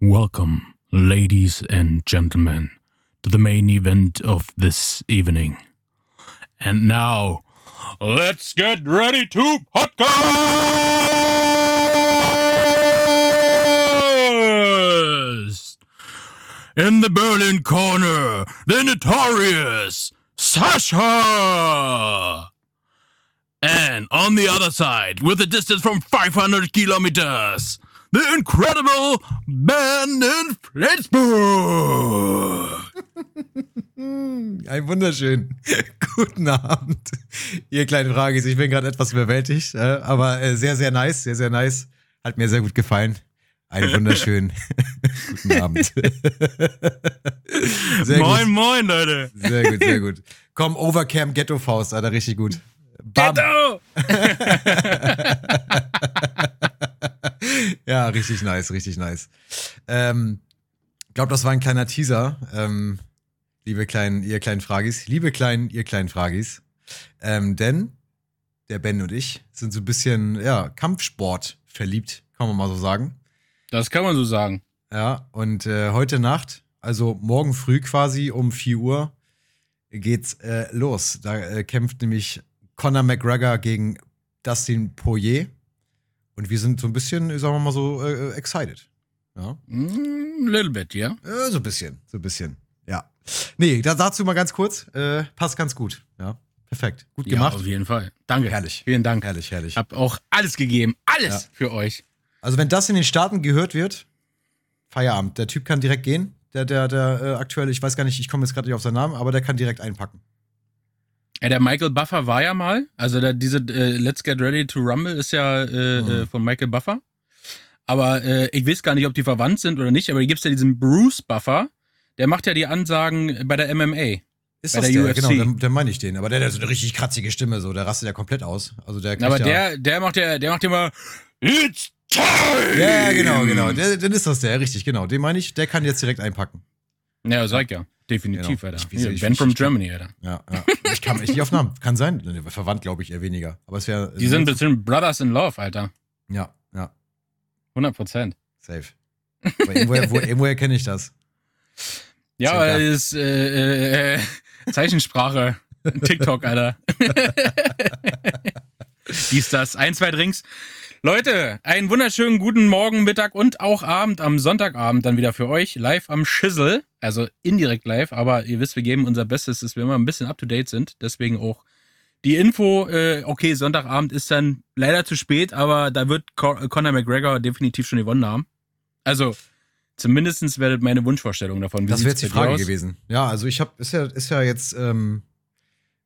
Welcome, ladies and gentlemen, to the main event of this evening. And now, let's get ready to podcast! In the Berlin corner, the notorious Sasha! And on the other side, with a distance from 500 kilometers, the incredible Ben in Flensburg! Ein wunderschön. Guten Abend, ihr kleinen Fragis. Ich bin gerade etwas überwältigt, äh, aber äh, sehr, sehr nice, sehr, sehr nice. Hat mir sehr gut gefallen. Einen wunderschönen guten Abend. Sehr moin, gut. moin, Leute. Sehr gut, sehr gut. Komm, Overcam Ghetto Faust, Alter, richtig gut. Bam. Ghetto! Ja, richtig nice, richtig nice. Ähm, glaube, das war ein kleiner Teaser. Ähm, liebe kleinen, ihr kleinen Fragis, liebe kleinen, ihr kleinen Fragis. Ähm, denn der Ben und ich sind so ein bisschen, ja, Kampfsport verliebt, kann man mal so sagen. Das kann man so sagen. Ja, und äh, heute Nacht, also morgen früh quasi um 4 Uhr, geht's äh, los. Da äh, kämpft nämlich Conor McGregor gegen Dustin Poirier. Und wir sind so ein bisschen, sagen wir mal so, äh, excited. Ja. Mm, little bit, ja. Yeah? so ein bisschen, so ein bisschen. Ja. Nee, da, dazu mal ganz kurz. Äh, passt ganz gut. Ja. Perfekt. Gut gemacht. Ja, auf jeden Fall. Danke. Herrlich. Vielen Dank. Herrlich, herrlich. Hab auch alles gegeben. Alles ja. für euch. Also, wenn das in den Staaten gehört wird, Feierabend. Der Typ kann direkt gehen. Der, der, der äh, aktuell, ich weiß gar nicht, ich komme jetzt gerade nicht auf seinen Namen, aber der kann direkt einpacken. Ja, der Michael Buffer war ja mal, also der, diese äh, Let's Get Ready to Rumble ist ja äh, mhm. von Michael Buffer. Aber äh, ich weiß gar nicht, ob die verwandt sind oder nicht, aber hier gibt's ja diesen Bruce Buffer, der macht ja die Ansagen bei der MMA. Ist bei das der, der UFC. Genau, der, der meine ich den. Aber der, der hat so eine richtig kratzige Stimme, so, der rastet ja komplett aus. Also der aber der, der macht ja, der macht ja immer It's time! Ja, genau, genau. Der, dann ist das der, richtig, genau. Den meine ich, der kann jetzt direkt einpacken. Ja, sag ja. Definitiv, genau. Alter. Ich, ich, ben from Germany, Alter. Ja, ja. Ich kann mich nicht auf Namen. Kann sein. Verwandt, glaube ich, eher weniger. Aber es wäre. Die sind bestimmt Brothers in Love, Alter. Ja, ja. 100 Prozent. Safe. Aber irgendwoher, wo, irgendwoher kenne ich das. Ja, aber ist äh, äh, Zeichensprache. TikTok, Alter. Dies, das. Ein, zwei Drinks. Leute, einen wunderschönen guten Morgen, Mittag und auch Abend am Sonntagabend dann wieder für euch. Live am Schissel. Also indirekt live, aber ihr wisst, wir geben unser Bestes, dass wir immer ein bisschen up to date sind. Deswegen auch die Info, äh, okay, Sonntagabend ist dann leider zu spät, aber da wird Conor McGregor definitiv schon gewonnen haben. Also, zumindest werdet meine Wunschvorstellung davon. Wie das wäre jetzt die Frage gewesen. Ja, also ich habe, ist ja, ist ja jetzt ähm,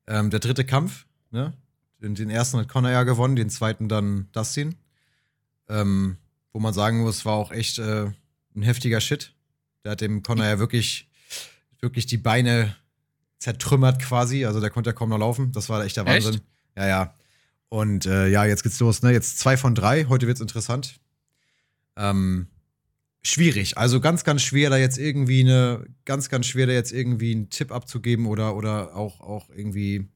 ähm, der dritte Kampf, ne? Den, den ersten hat Conor ja gewonnen, den zweiten dann Dustin. Ähm, wo man sagen muss, war auch echt äh, ein heftiger Shit. Der hat dem Connor ja wirklich, wirklich die Beine zertrümmert quasi. Also der konnte ja kaum noch laufen. Das war echt der Wahnsinn. Echt? Ja, ja. Und äh, ja, jetzt geht's los, ne? Jetzt zwei von drei. Heute wird's interessant. Ähm, schwierig. Also ganz, ganz schwer, da jetzt irgendwie eine, ganz, ganz schwer, da jetzt irgendwie einen Tipp abzugeben oder, oder auch, auch irgendwie,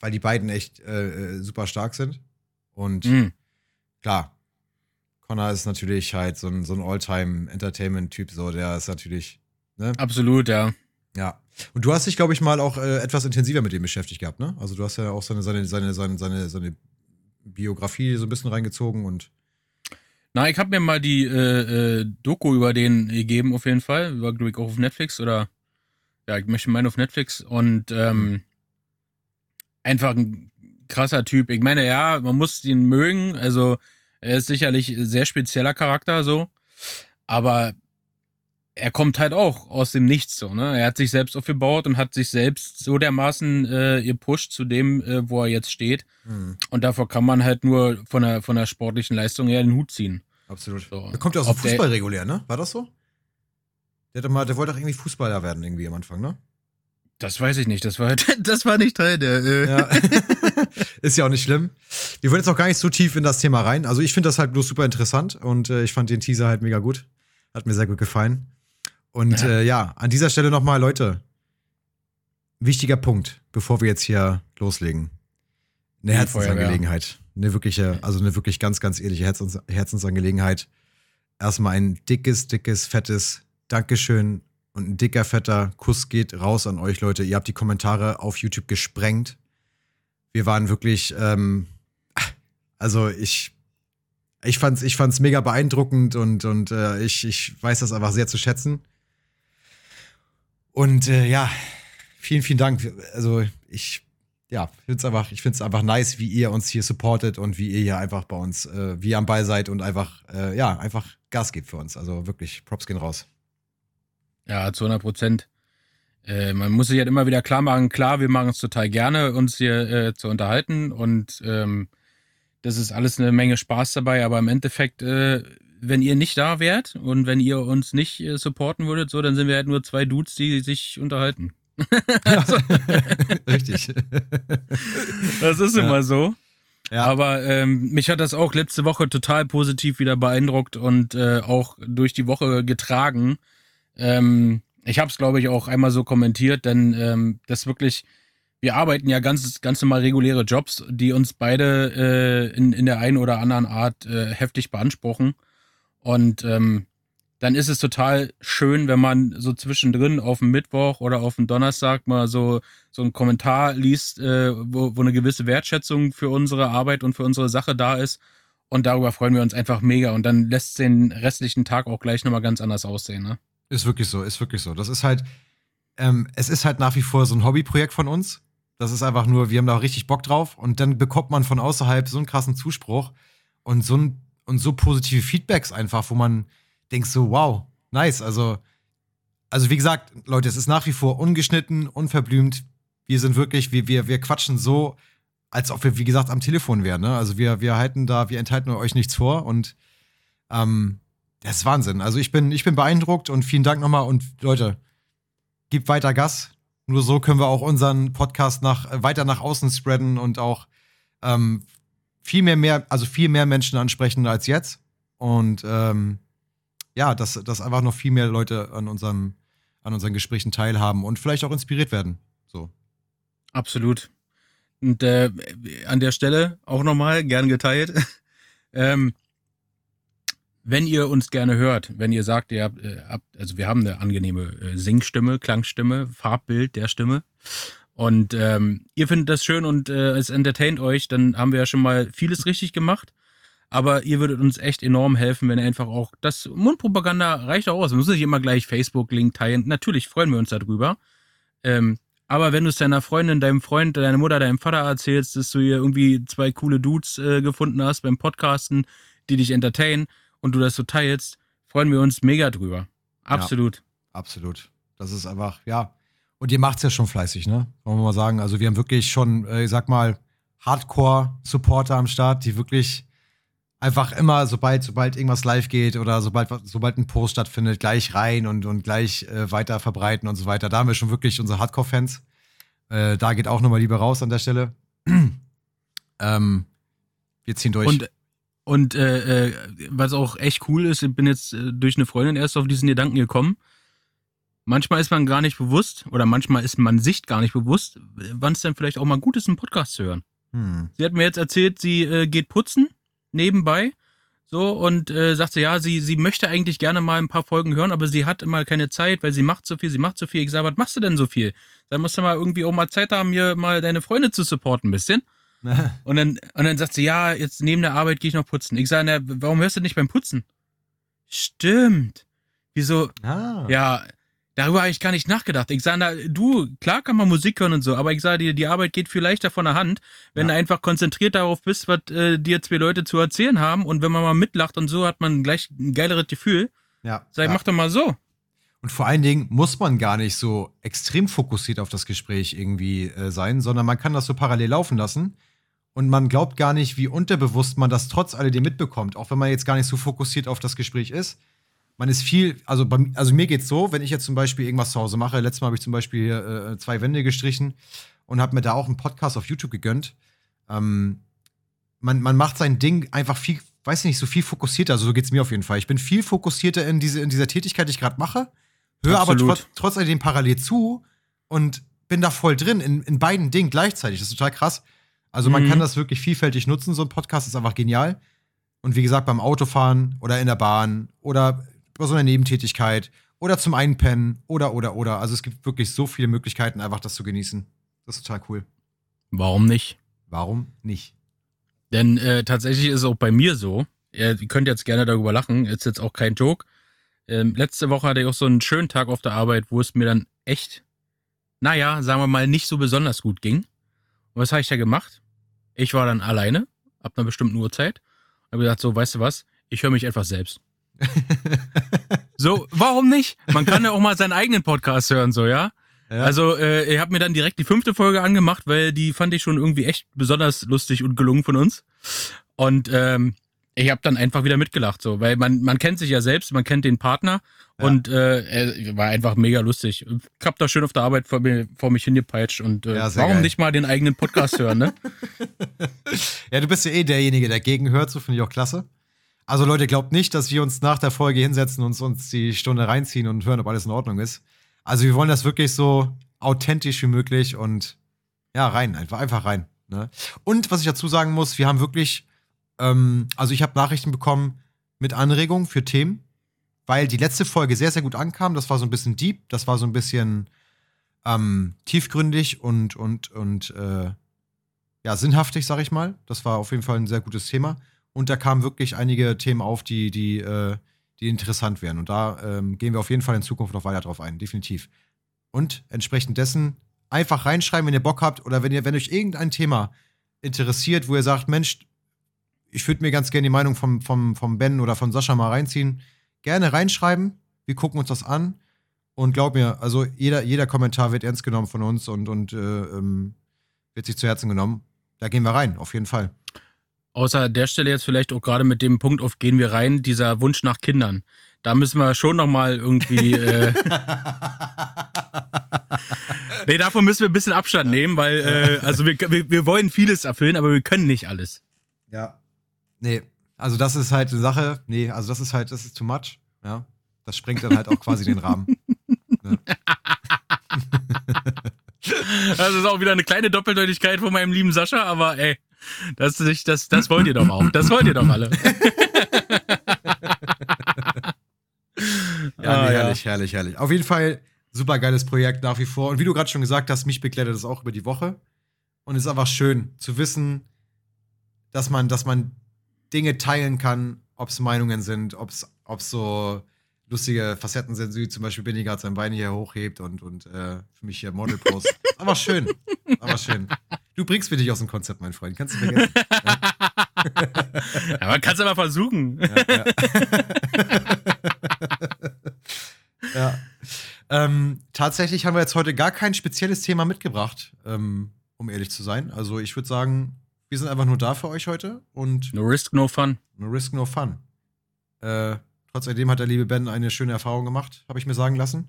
weil die beiden echt äh, äh super stark sind. Und mhm. klar, Connor ist natürlich halt so ein, so ein All-Time-Entertainment-Typ, so, der ist natürlich, ne? Absolut, ja. Ja. Und du hast dich, glaube ich, mal auch äh, etwas intensiver mit dem beschäftigt gehabt, ne? Also du hast ja auch seine, seine, seine, seine, seine, seine Biografie so ein bisschen reingezogen und. Na, ich habe mir mal die äh, äh, Doku über den gegeben, auf jeden Fall. Über, glaube ich, auch auf Netflix oder ja, ich möchte meinen auf Netflix und ähm, mhm. einfach ein krasser Typ. Ich meine, ja, man muss ihn mögen, also er ist sicherlich ein sehr spezieller Charakter so, aber er kommt halt auch aus dem Nichts so, ne? Er hat sich selbst aufgebaut und hat sich selbst so dermaßen äh, gepusht zu dem, äh, wo er jetzt steht. Mhm. Und davor kann man halt nur von der, von der sportlichen Leistung her den Hut ziehen. Absolut. So. Er kommt ja aus dem Fußball regulär, ne? War das so? Der, mal, der wollte doch irgendwie Fußballer werden, irgendwie am Anfang, ne? Das weiß ich nicht. Das war, das war nicht Teil der. Äh. Ja. ist ja auch nicht schlimm. Wir wollen jetzt auch gar nicht so tief in das Thema rein. Also ich finde das halt bloß super interessant und äh, ich fand den Teaser halt mega gut. Hat mir sehr gut gefallen. Und ja, äh, ja an dieser Stelle nochmal, Leute, wichtiger Punkt, bevor wir jetzt hier loslegen. Eine Herzensangelegenheit. Eine wirkliche, also eine wirklich ganz, ganz ehrliche Herzens Herzensangelegenheit. erstmal ein dickes, dickes, fettes Dankeschön und ein dicker, fetter Kuss geht raus an euch, Leute. Ihr habt die Kommentare auf YouTube gesprengt. Wir waren wirklich, ähm, also ich, ich fand's, ich fand's mega beeindruckend und, und äh, ich, ich weiß das einfach sehr zu schätzen. Und äh, ja, vielen, vielen Dank. Also ich, ja, find's einfach, ich find's einfach nice, wie ihr uns hier supportet und wie ihr hier einfach bei uns, äh, wie ihr am Ball seid und einfach, äh, ja, einfach Gas gebt für uns. Also wirklich, Props gehen raus. Ja, zu 100 Prozent. Äh, man muss sich halt immer wieder klar machen, klar, wir machen es total gerne, uns hier äh, zu unterhalten und ähm, das ist alles eine Menge Spaß dabei, aber im Endeffekt, äh, wenn ihr nicht da wärt und wenn ihr uns nicht äh, supporten würdet, so, dann sind wir halt nur zwei Dudes, die sich unterhalten. also, Richtig. das ist Ja. immer so. Ja. Aber ähm, mich hat das auch letzte Woche total positiv wieder beeindruckt und äh, auch durch die Woche getragen. Ähm, ich habe es, glaube ich, auch einmal so kommentiert, denn ähm, das wirklich, wir arbeiten ja ganz, ganz normal reguläre Jobs, die uns beide äh, in, in der einen oder anderen Art äh, heftig beanspruchen. Und ähm, dann ist es total schön, wenn man so zwischendrin auf dem Mittwoch oder auf dem Donnerstag mal so, so einen Kommentar liest, äh, wo, wo eine gewisse Wertschätzung für unsere Arbeit und für unsere Sache da ist. Und darüber freuen wir uns einfach mega. Und dann lässt den restlichen Tag auch gleich nochmal ganz anders aussehen. Ne? Ist wirklich so, ist wirklich so. Das ist halt, ähm, es ist halt nach wie vor so ein Hobbyprojekt von uns. Das ist einfach nur, wir haben da richtig Bock drauf und dann bekommt man von außerhalb so einen krassen Zuspruch und so, ein, und so positive Feedbacks einfach, wo man denkt so, wow, nice. Also, also wie gesagt, Leute, es ist nach wie vor ungeschnitten, unverblümt. Wir sind wirklich, wir, wir, wir quatschen so, als ob wir, wie gesagt, am Telefon wären. Ne? Also wir, wir halten da, wir enthalten euch nichts vor und ähm, das ist Wahnsinn. Also ich bin, ich bin beeindruckt und vielen Dank nochmal. Und Leute, gebt weiter Gas. Nur so können wir auch unseren Podcast nach, äh, weiter nach außen spreaden und auch ähm, viel mehr, mehr, also viel mehr Menschen ansprechen als jetzt. Und ähm, ja, dass, dass einfach noch viel mehr Leute an, unserem, an unseren Gesprächen teilhaben und vielleicht auch inspiriert werden. So. Absolut. Und äh, an der Stelle auch nochmal gern geteilt. ähm, wenn ihr uns gerne hört, wenn ihr sagt, ihr habt, äh, also wir haben eine angenehme äh, Singstimme, Klangstimme, Farbbild der Stimme und ähm, ihr findet das schön und äh, es entertaint euch, dann haben wir ja schon mal vieles richtig gemacht. Aber ihr würdet uns echt enorm helfen, wenn ihr einfach auch das Mundpropaganda reicht auch aus. Man muss nicht immer gleich Facebook-Link teilen. Natürlich freuen wir uns darüber. Ähm, aber wenn du es deiner Freundin, deinem Freund, deiner Mutter, deinem Vater erzählst, dass du hier irgendwie zwei coole Dudes äh, gefunden hast beim Podcasten, die dich entertainen und du das so teilst, freuen wir uns mega drüber. Absolut. Absolut. Das ist einfach, ja. Und ihr macht's ja schon fleißig, ne? Wollen wir mal sagen. Also wir haben wirklich schon, äh, ich sag mal, Hardcore-Supporter am Start, die wirklich einfach immer, sobald, sobald irgendwas live geht oder sobald, sobald ein Post stattfindet, gleich rein und, und gleich äh, weiter verbreiten und so weiter. Da haben wir schon wirklich unsere Hardcore-Fans. Äh, da geht auch nochmal lieber raus an der Stelle. ähm, wir ziehen durch. Und, und äh, äh, was auch echt cool ist, ich bin jetzt äh, durch eine Freundin erst auf diesen Gedanken gekommen. Manchmal ist man gar nicht bewusst oder manchmal ist man sich gar nicht bewusst, wann es dann vielleicht auch mal gut ist, einen Podcast zu hören. hm. Sie hat mir jetzt erzählt, sie äh, geht putzen nebenbei. So, und äh, sagte, ja, sie, sie möchte eigentlich gerne mal ein paar Folgen hören, aber sie hat immer keine Zeit, weil sie macht so viel, sie macht so viel. Ich sage, was machst du denn so viel? Dann musst du mal irgendwie auch mal Zeit haben, hier mal deine Freunde zu supporten ein bisschen. Und dann, und dann sagt sie, ja, jetzt neben der Arbeit gehe ich noch putzen. Ich sage, na, warum hörst du nicht beim Putzen? Stimmt. Wieso? ah. Ja, darüber habe ich gar nicht nachgedacht. Ich sage, na, du, klar kann man Musik hören und so, aber ich sage dir, die Arbeit geht viel leichter von der Hand, wenn Ja. du einfach konzentriert darauf bist, was äh, dir zwei Leute zu erzählen haben und wenn man mal mitlacht und so, hat man gleich ein geileres Gefühl. ja. Sag, ja. mach doch mal so. Und vor allen Dingen muss man gar nicht so extrem fokussiert auf das Gespräch irgendwie äh, sein, sondern man kann das so parallel laufen lassen. Und man glaubt gar nicht, wie unterbewusst man das trotz alledem mitbekommt, auch wenn man jetzt gar nicht so fokussiert auf das Gespräch ist. Man ist viel, also, bei, also mir geht's so, wenn ich jetzt zum Beispiel irgendwas zu Hause mache, letztes Mal habe ich zum Beispiel hier, äh, zwei Wände gestrichen und habe mir da auch einen Podcast auf YouTube gegönnt. Ähm, man, man macht sein Ding einfach viel, weiß nicht, so viel fokussierter, also so geht's mir auf jeden Fall. Ich bin viel fokussierter in, diese, in dieser Tätigkeit, die ich gerade mache, höre aber trotz, trotz alledem parallel zu und bin da voll drin in, in beiden Dingen gleichzeitig. Das ist total krass. Also man Mhm. kann das wirklich vielfältig nutzen, so ein Podcast ist einfach genial. Und wie gesagt, beim Autofahren oder in der Bahn oder bei so einer Nebentätigkeit oder zum Einpennen oder, oder, oder. Also es gibt wirklich so viele Möglichkeiten, einfach das zu genießen. Das ist total cool. Warum nicht? Warum nicht? Denn äh, tatsächlich ist es auch bei mir so, ihr könnt jetzt gerne darüber lachen, ist jetzt auch kein Joke. Ähm, letzte Woche hatte ich auch so einen schönen Tag auf der Arbeit, wo es mir dann echt, naja, sagen wir mal, nicht so besonders gut ging. Und was habe ich da gemacht? Ich war dann alleine, ab einer bestimmten Uhrzeit. Habe gesagt, so, weißt du was? Ich höre mich einfach selbst. so, warum nicht? Man kann ja auch mal seinen eigenen Podcast hören, so, ja? ja. Also, äh, ich habe mir dann direkt die fünfte Folge angemacht, weil die fand ich schon irgendwie echt besonders lustig und gelungen von uns. Und ähm, ich habe dann einfach wieder mitgelacht, so, weil man, man kennt sich ja selbst, man kennt den Partner ja. und äh, war einfach mega lustig. Ich hab da schön auf der Arbeit vor, mir, vor mich hingepeitscht und äh, ja, warum geil. nicht mal den eigenen Podcast hören, ne? ja, du bist ja eh derjenige, der gegenhört, so finde ich auch klasse. Also Leute, glaubt nicht, dass wir uns nach der Folge hinsetzen und uns die Stunde reinziehen und hören, ob alles in Ordnung ist. Also wir wollen das wirklich so authentisch wie möglich und ja, rein, einfach, einfach rein. Ne? Und was ich dazu sagen muss, wir haben wirklich ähm, also ich habe Nachrichten bekommen mit Anregungen für Themen, weil die letzte Folge sehr, sehr gut ankam. Das war so ein bisschen deep, das war so ein bisschen ähm, tiefgründig und, und, und äh, ja, sinnhaftig, sag ich mal. Das war auf jeden Fall ein sehr gutes Thema. Und da kamen wirklich einige Themen auf, die, die, äh, die interessant wären. Und da ähm, gehen wir auf jeden Fall in Zukunft noch weiter drauf ein, definitiv. Und entsprechend dessen einfach reinschreiben, wenn ihr Bock habt oder wenn ihr, wenn euch irgendein Thema interessiert, wo ihr sagt, Mensch, ich würde mir ganz gerne die Meinung vom, vom, vom Ben oder von Sascha mal reinziehen. Gerne reinschreiben. Wir gucken uns das an. Und glaub mir, also jeder, jeder Kommentar wird ernst genommen von uns und, und äh, ähm, wird sich zu Herzen genommen. Da gehen wir rein, auf jeden Fall. Außer der Stelle jetzt vielleicht auch gerade mit dem Punkt auf gehen wir rein, dieser Wunsch nach Kindern. Da müssen wir schon noch mal irgendwie. Äh nee, davon müssen wir ein bisschen Abstand nehmen, weil äh, also wir, wir, wir wollen vieles erfüllen, aber wir können nicht alles. Ja, Nee, also das ist halt eine Sache, nee, also das ist halt, das ist too much, ja. Das sprengt dann halt auch quasi den Rahmen. Ne? Das ist auch wieder eine kleine Doppeldeutigkeit von meinem lieben Sascha, aber ey, das, das, das wollt ihr doch auch. Das wollt ihr doch alle. ja, ah, nee, herrlich, ja. herrlich, herrlich. Auf jeden Fall super geiles Projekt nach wie vor. Und wie du gerade schon gesagt hast, mich begleitet das auch über die Woche. Und es ist einfach schön zu wissen, dass man, dass man Dinge teilen kann, ob es Meinungen sind, ob es so lustige Facetten sind, wie zum Beispiel Benny gerade sein Bein hier hochhebt und, und äh, für mich hier Model Pose. aber schön. Aber schön. Du bringst mich nicht aus dem Konzept, mein Freund. Kannst du vergessen. Ja. aber kannst du aber versuchen. Ja. ja. ja. Ähm, tatsächlich haben wir jetzt heute gar kein spezielles Thema mitgebracht, ähm, um ehrlich zu sein. Also ich würde sagen, wir sind einfach nur da für euch heute und. No risk, no fun. No risk, no fun. Äh, trotzdem hat der liebe Ben eine schöne Erfahrung gemacht, habe ich mir sagen lassen.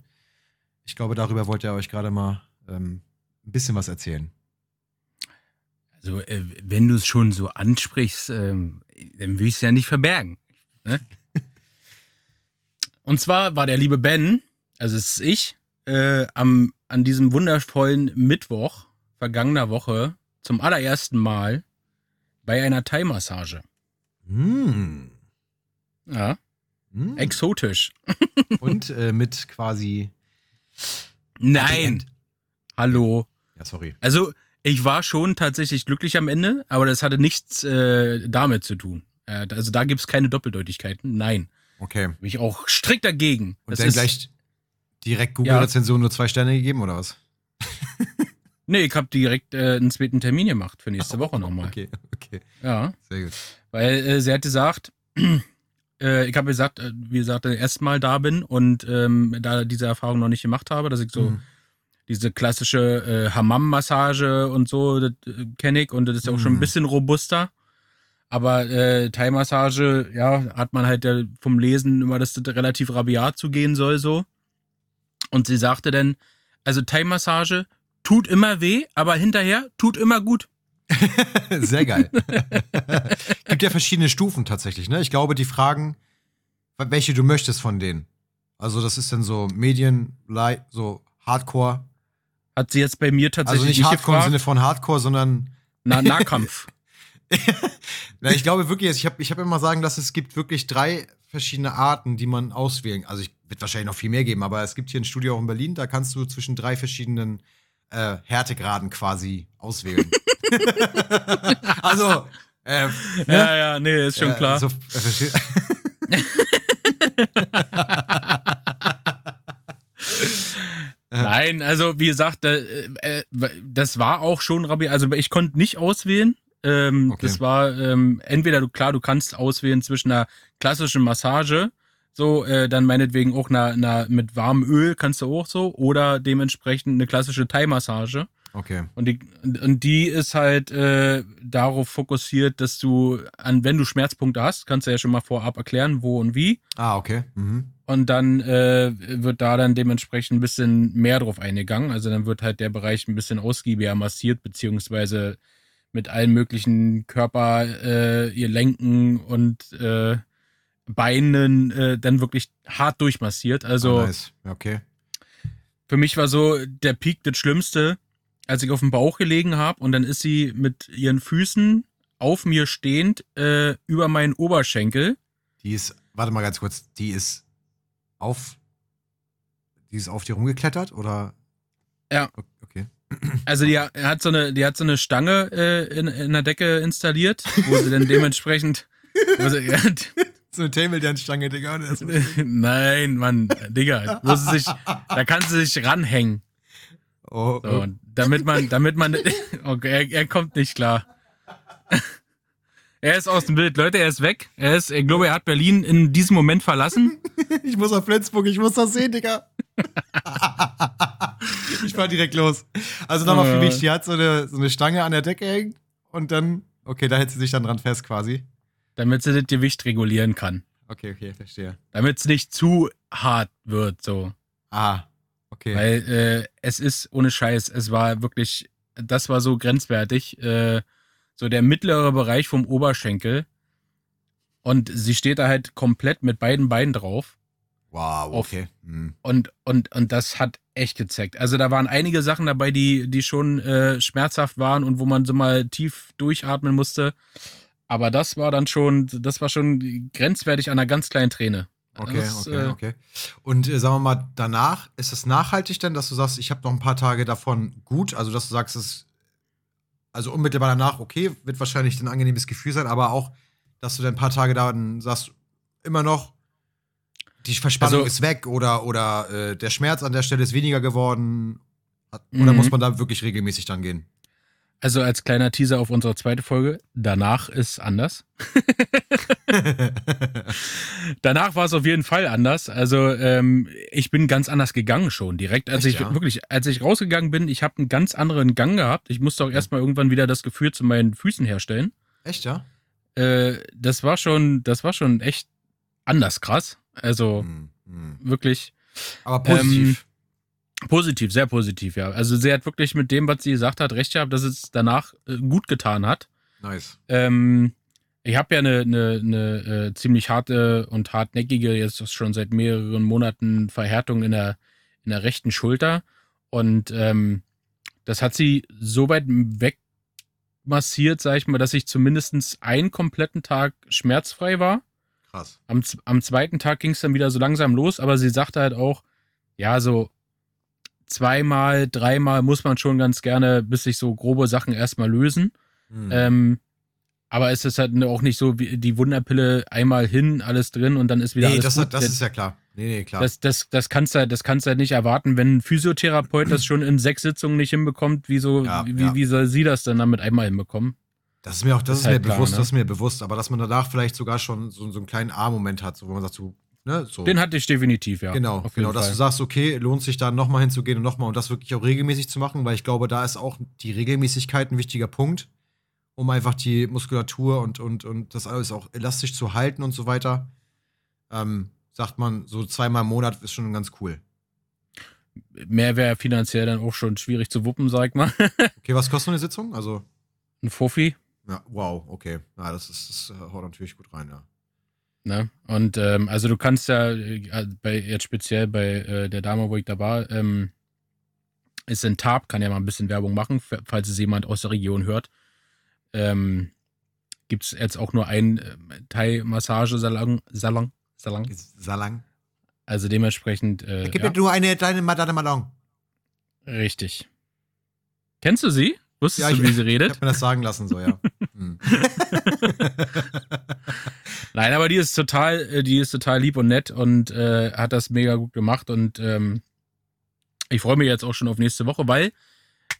Ich glaube, darüber wollte er euch gerade mal ähm, ein bisschen was erzählen. Also, äh, wenn du es schon so ansprichst, ähm, dann will ich es ja nicht verbergen. Ne? Und zwar war der liebe Ben, also es ist ich, äh, am, an diesem wundervollen Mittwoch vergangener Woche zum allerersten Mal bei einer Thai-Massage. Mm. Ja. Mm. Exotisch. Und äh, mit quasi. Nein. Hallo. Ja, sorry. Also, ich war schon tatsächlich glücklich am Ende, aber das hatte nichts äh, damit zu tun. Äh, also, da gibt es keine Doppeldeutigkeiten. Nein. Okay. Bin ich auch strikt dagegen. Und das dann gleich direkt Google-Rezension ja. nur zwei Sterne gegeben, oder was? Nee, ich habe direkt äh, einen zweiten Termin gemacht für nächste Woche nochmal. Okay, okay. Ja. Sehr gut. Weil äh, sie hat gesagt, äh, ich habe gesagt, äh, wie gesagt, erstmal da bin und ähm, da diese Erfahrung noch nicht gemacht habe, dass ich so mhm. diese klassische äh, Hammam-Massage und so, das äh, kenne ich und das ist ja auch mhm. schon ein mhm. bisschen robuster. Aber äh, Thai-Massage, ja, hat man halt äh, vom Lesen immer, dass das relativ rabiat zugehen soll, so. Und sie sagte dann, also Thai-Massage tut immer weh, aber hinterher tut immer gut. Sehr geil. Gibt ja verschiedene Stufen tatsächlich, ne? Ich glaube, die fragen, welche du möchtest von denen. Also, das ist dann so Medien, so Hardcore. Hat sie jetzt bei mir tatsächlich Also nicht, nicht Hardcore gefragt. im Sinne von Hardcore, sondern. Na, Nahkampf. Na, ich glaube wirklich, ich habe ich hab immer sagen lassen, es gibt wirklich drei verschiedene Arten, die man auswählen. Also ich wird wahrscheinlich noch viel mehr geben, aber es gibt hier ein Studio auch in Berlin, da kannst du zwischen drei verschiedenen äh, Härtegraden quasi auswählen. also, äh, ne? Ja, ja, nee, ist schon Äh, klar. So, äh, versteh- Nein, also wie gesagt, äh, äh, das war auch schon Rabbi. Also ich konnte nicht auswählen. Ähm, Okay. Das war ähm, entweder du klar, du kannst auswählen zwischen einer klassischen Massage, so äh, dann meinetwegen auch einer, einer mit warmem Öl kannst du auch so oder dementsprechend eine klassische Thai-Massage. okay. Und die, und die ist halt äh, darauf fokussiert, dass du an, wenn du Schmerzpunkte hast, kannst du ja schon mal vorab erklären, wo und wie. Ah, okay. Mhm. Und dann äh, wird da dann dementsprechend ein bisschen mehr drauf eingegangen. Also dann wird halt der Bereich ein bisschen ausgiebiger massiert, beziehungsweise mit allen möglichen Körper, äh, ihr Lenken und äh, Beinen äh, dann wirklich hart durchmassiert. Also ah, nice. Ja, Okay. für mich war so der Peak das Schlimmste, als ich auf dem Bauch gelegen habe und dann ist sie mit ihren Füßen auf mir stehend äh, über meinen Oberschenkel. Die ist, warte mal ganz kurz, die ist auf, die ist auf dir rumgeklettert oder? Ja. Okay. Also die hat so eine, die hat so eine Stange äh, in, in der Decke installiert, wo sie dann dementsprechend. Wo sie, So eine Table Dance Stange, Digga. Das nein, Mann, Digga, sie sich, da kann sie sich ranhängen. oh, So, oh. damit man, damit man, okay, er, er kommt nicht klar. Er ist aus dem Bild, Leute, er ist weg. Er ist, ich glaube, er hat Berlin in diesem Moment verlassen. Ich muss auf Flensburg, ich muss das sehen, Digga. ich fahr direkt los. Also nochmal für mich, die hat so eine, so eine Stange an der Decke hängen und dann, okay, da hält sie sich dann dran fest quasi. Damit sie das Gewicht regulieren kann. Okay, okay, verstehe. Damit es nicht zu hart wird, so. Ah, okay. Weil äh, es ist ohne Scheiß, es war wirklich, das war so grenzwertig. Äh, so der mittlere Bereich vom Oberschenkel. Und sie steht da halt komplett mit beiden Beinen drauf. wow, okay. Hm. Und, und, und das hat echt gezeckt. Also da waren einige Sachen dabei, die, die schon äh, schmerzhaft waren und wo man so mal tief durchatmen musste. Aber das war dann schon, das war schon grenzwertig an einer ganz kleinen Träne. Okay, Das, okay, äh, okay. Und äh, sagen wir mal, danach, ist es nachhaltig denn, dass du sagst, ich habe noch ein paar Tage davon gut? Also, dass du sagst, es also unmittelbar danach, okay, wird wahrscheinlich ein angenehmes Gefühl sein, aber auch, dass du dann ein paar Tage dann sagst, immer noch, die Verspannung Also- ist weg oder, oder äh, der Schmerz an der Stelle ist weniger geworden. Oder Mhm. muss man da wirklich regelmäßig dann gehen? Also als kleiner Teaser auf unsere zweite Folge, danach ist anders. Danach war es auf jeden Fall anders. Also ähm, ich bin ganz anders gegangen schon direkt. Als Echt, ich ja? wirklich, als ich rausgegangen bin, ich habe einen ganz anderen Gang gehabt. Ich musste auch erstmal irgendwann wieder das Gefühl zu meinen Füßen herstellen. Echt, ja? Äh, das war schon, das war schon echt anders krass. Also Hm, hm. wirklich Aber positiv. Positiv, sehr positiv, ja. Also sie hat wirklich mit dem, was sie gesagt hat, recht gehabt, dass es danach äh, gut getan hat. nice. Ähm, ich habe ja eine, eine, eine äh, ziemlich harte und hartnäckige, jetzt schon seit mehreren Monaten Verhärtung in der, in der rechten Schulter. Und ähm, das hat sie so weit wegmassiert, sag ich mal, dass ich zumindest einen kompletten Tag schmerzfrei war. Krass. Am, am zweiten Tag ging es dann wieder so langsam los, aber sie sagte halt auch, ja, so zweimal, dreimal muss man schon ganz gerne, bis sich so grobe Sachen erstmal lösen. Hm. Ähm, aber es ist halt auch nicht so wie die Wunderpille einmal hin, alles drin und dann ist wieder nee, alles das, gut. das ist ja klar. Nee, nee, klar. das, das, das kannst du halt, das kannst du halt nicht erwarten, wenn ein Physiotherapeut das schon in sechs Sitzungen nicht hinbekommt, wieso, Ja, wie, ja. wie soll sie das dann damit einmal hinbekommen? Das ist mir auch, das Ist ist, mir halt klar, bewusst, ne? das ist mir bewusst, aber dass man danach vielleicht sogar schon so, so einen kleinen A-Moment hat, so, wo man sagt, so, ne, so. Den hatte ich definitiv, ja. genau, genau, dass Fall. du sagst, okay, lohnt sich da nochmal hinzugehen und nochmal und das wirklich auch regelmäßig zu machen, weil ich glaube, da ist auch die Regelmäßigkeit ein wichtiger Punkt, um einfach die Muskulatur und, und, und das alles auch elastisch zu halten und so weiter. Ähm, sagt man, so zweimal im Monat ist schon ganz cool. Mehr wäre finanziell dann auch schon schwierig zu wuppen, sag ich mal. Okay, was kostet eine Sitzung? Also, Ein Fuffi. ja, wow, okay. Ja, das ist, das haut natürlich gut rein, ja. Ne? Und ähm, also du kannst ja äh, bei jetzt speziell bei äh, der Dame, wo ich da war, ähm, ist in Tab, kann ja mal ein bisschen Werbung machen, falls es jemand aus der Region hört. Ähm, gibt es jetzt auch nur einen äh, Thai-Massagesalon. Salon, Salon. Salang. Also dementsprechend. Äh, Gib ja, mir nur eine deine Madame Malon. richtig. Kennst du sie? Wusstest Ja, du, ich- wie sie Ich redet? hab mir das sagen lassen, so, ja. Hm. Nein, aber die ist total, äh, die ist total lieb und nett und äh, hat das mega gut gemacht und ähm, ich freue mich jetzt auch schon auf nächste Woche, weil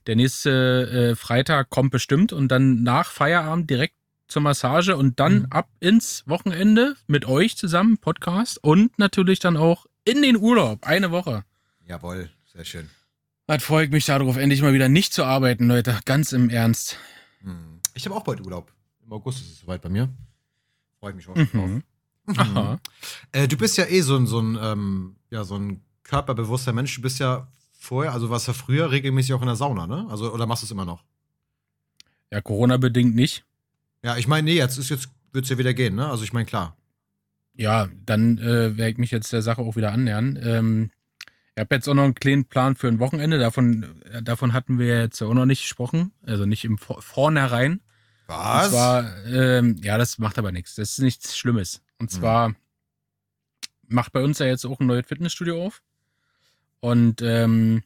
der nächste äh, Freitag kommt bestimmt und dann nach Feierabend direkt zur Massage und dann Mhm. ab ins Wochenende mit euch zusammen Podcast und natürlich dann auch in den Urlaub eine Woche. Jawohl, sehr schön. Was freue ich mich darauf, endlich mal wieder nicht zu arbeiten, Leute. Ganz im Ernst. Hm. Ich habe auch bald Urlaub. Im August ist es soweit bei mir. Freue ich mich auch schon drauf. Mhm. Aha. Äh, du bist ja eh so ein, so ein, ähm, ja, so ein körperbewusster Mensch. Du bist ja vorher, also warst ja früher regelmäßig auch in der Sauna, ne? Also, oder machst du es immer noch? Ja, Corona-bedingt nicht. Ja, ich meine, nee, jetzt ist jetzt, wird's ja wieder gehen, ne? Also ich meine, klar. Ja, dann äh, werde ich mich jetzt der Sache auch wieder annähern. Ähm, ich habe jetzt auch noch einen kleinen Plan für ein Wochenende. Davon, äh, davon hatten wir jetzt auch noch nicht gesprochen. Also nicht im Vor Vornherein. Und zwar, ähm, ja, das macht aber nichts. Das ist nichts Schlimmes. Und zwar macht bei uns ja jetzt auch ein neues Fitnessstudio auf. Und ähm,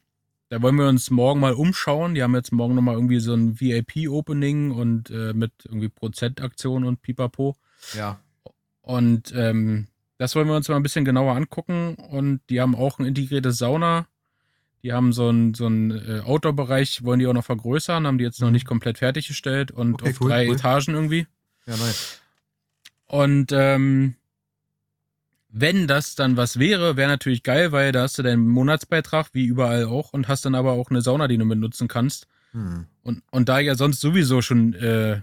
da wollen wir uns morgen mal umschauen. Die haben jetzt morgen nochmal irgendwie so ein VIP-Opening und äh, mit irgendwie Prozentaktion und Pipapo. Ja. Und ähm, das wollen wir uns mal ein bisschen genauer angucken. Und die haben auch ein integriertes Sauna. Die haben so einen so einen, äh, Outdoor-Bereich, wollen die auch noch vergrößern, haben die jetzt noch nicht komplett fertiggestellt und Okay, auf cool, drei cool. Etagen irgendwie. Ja, nice. Und ähm, wenn das dann was wäre, wäre natürlich geil, weil da hast du deinen Monatsbeitrag, wie überall auch, und hast dann aber auch eine Sauna, die du benutzen kannst. Hm. Und, und da ich ja sonst sowieso schon äh,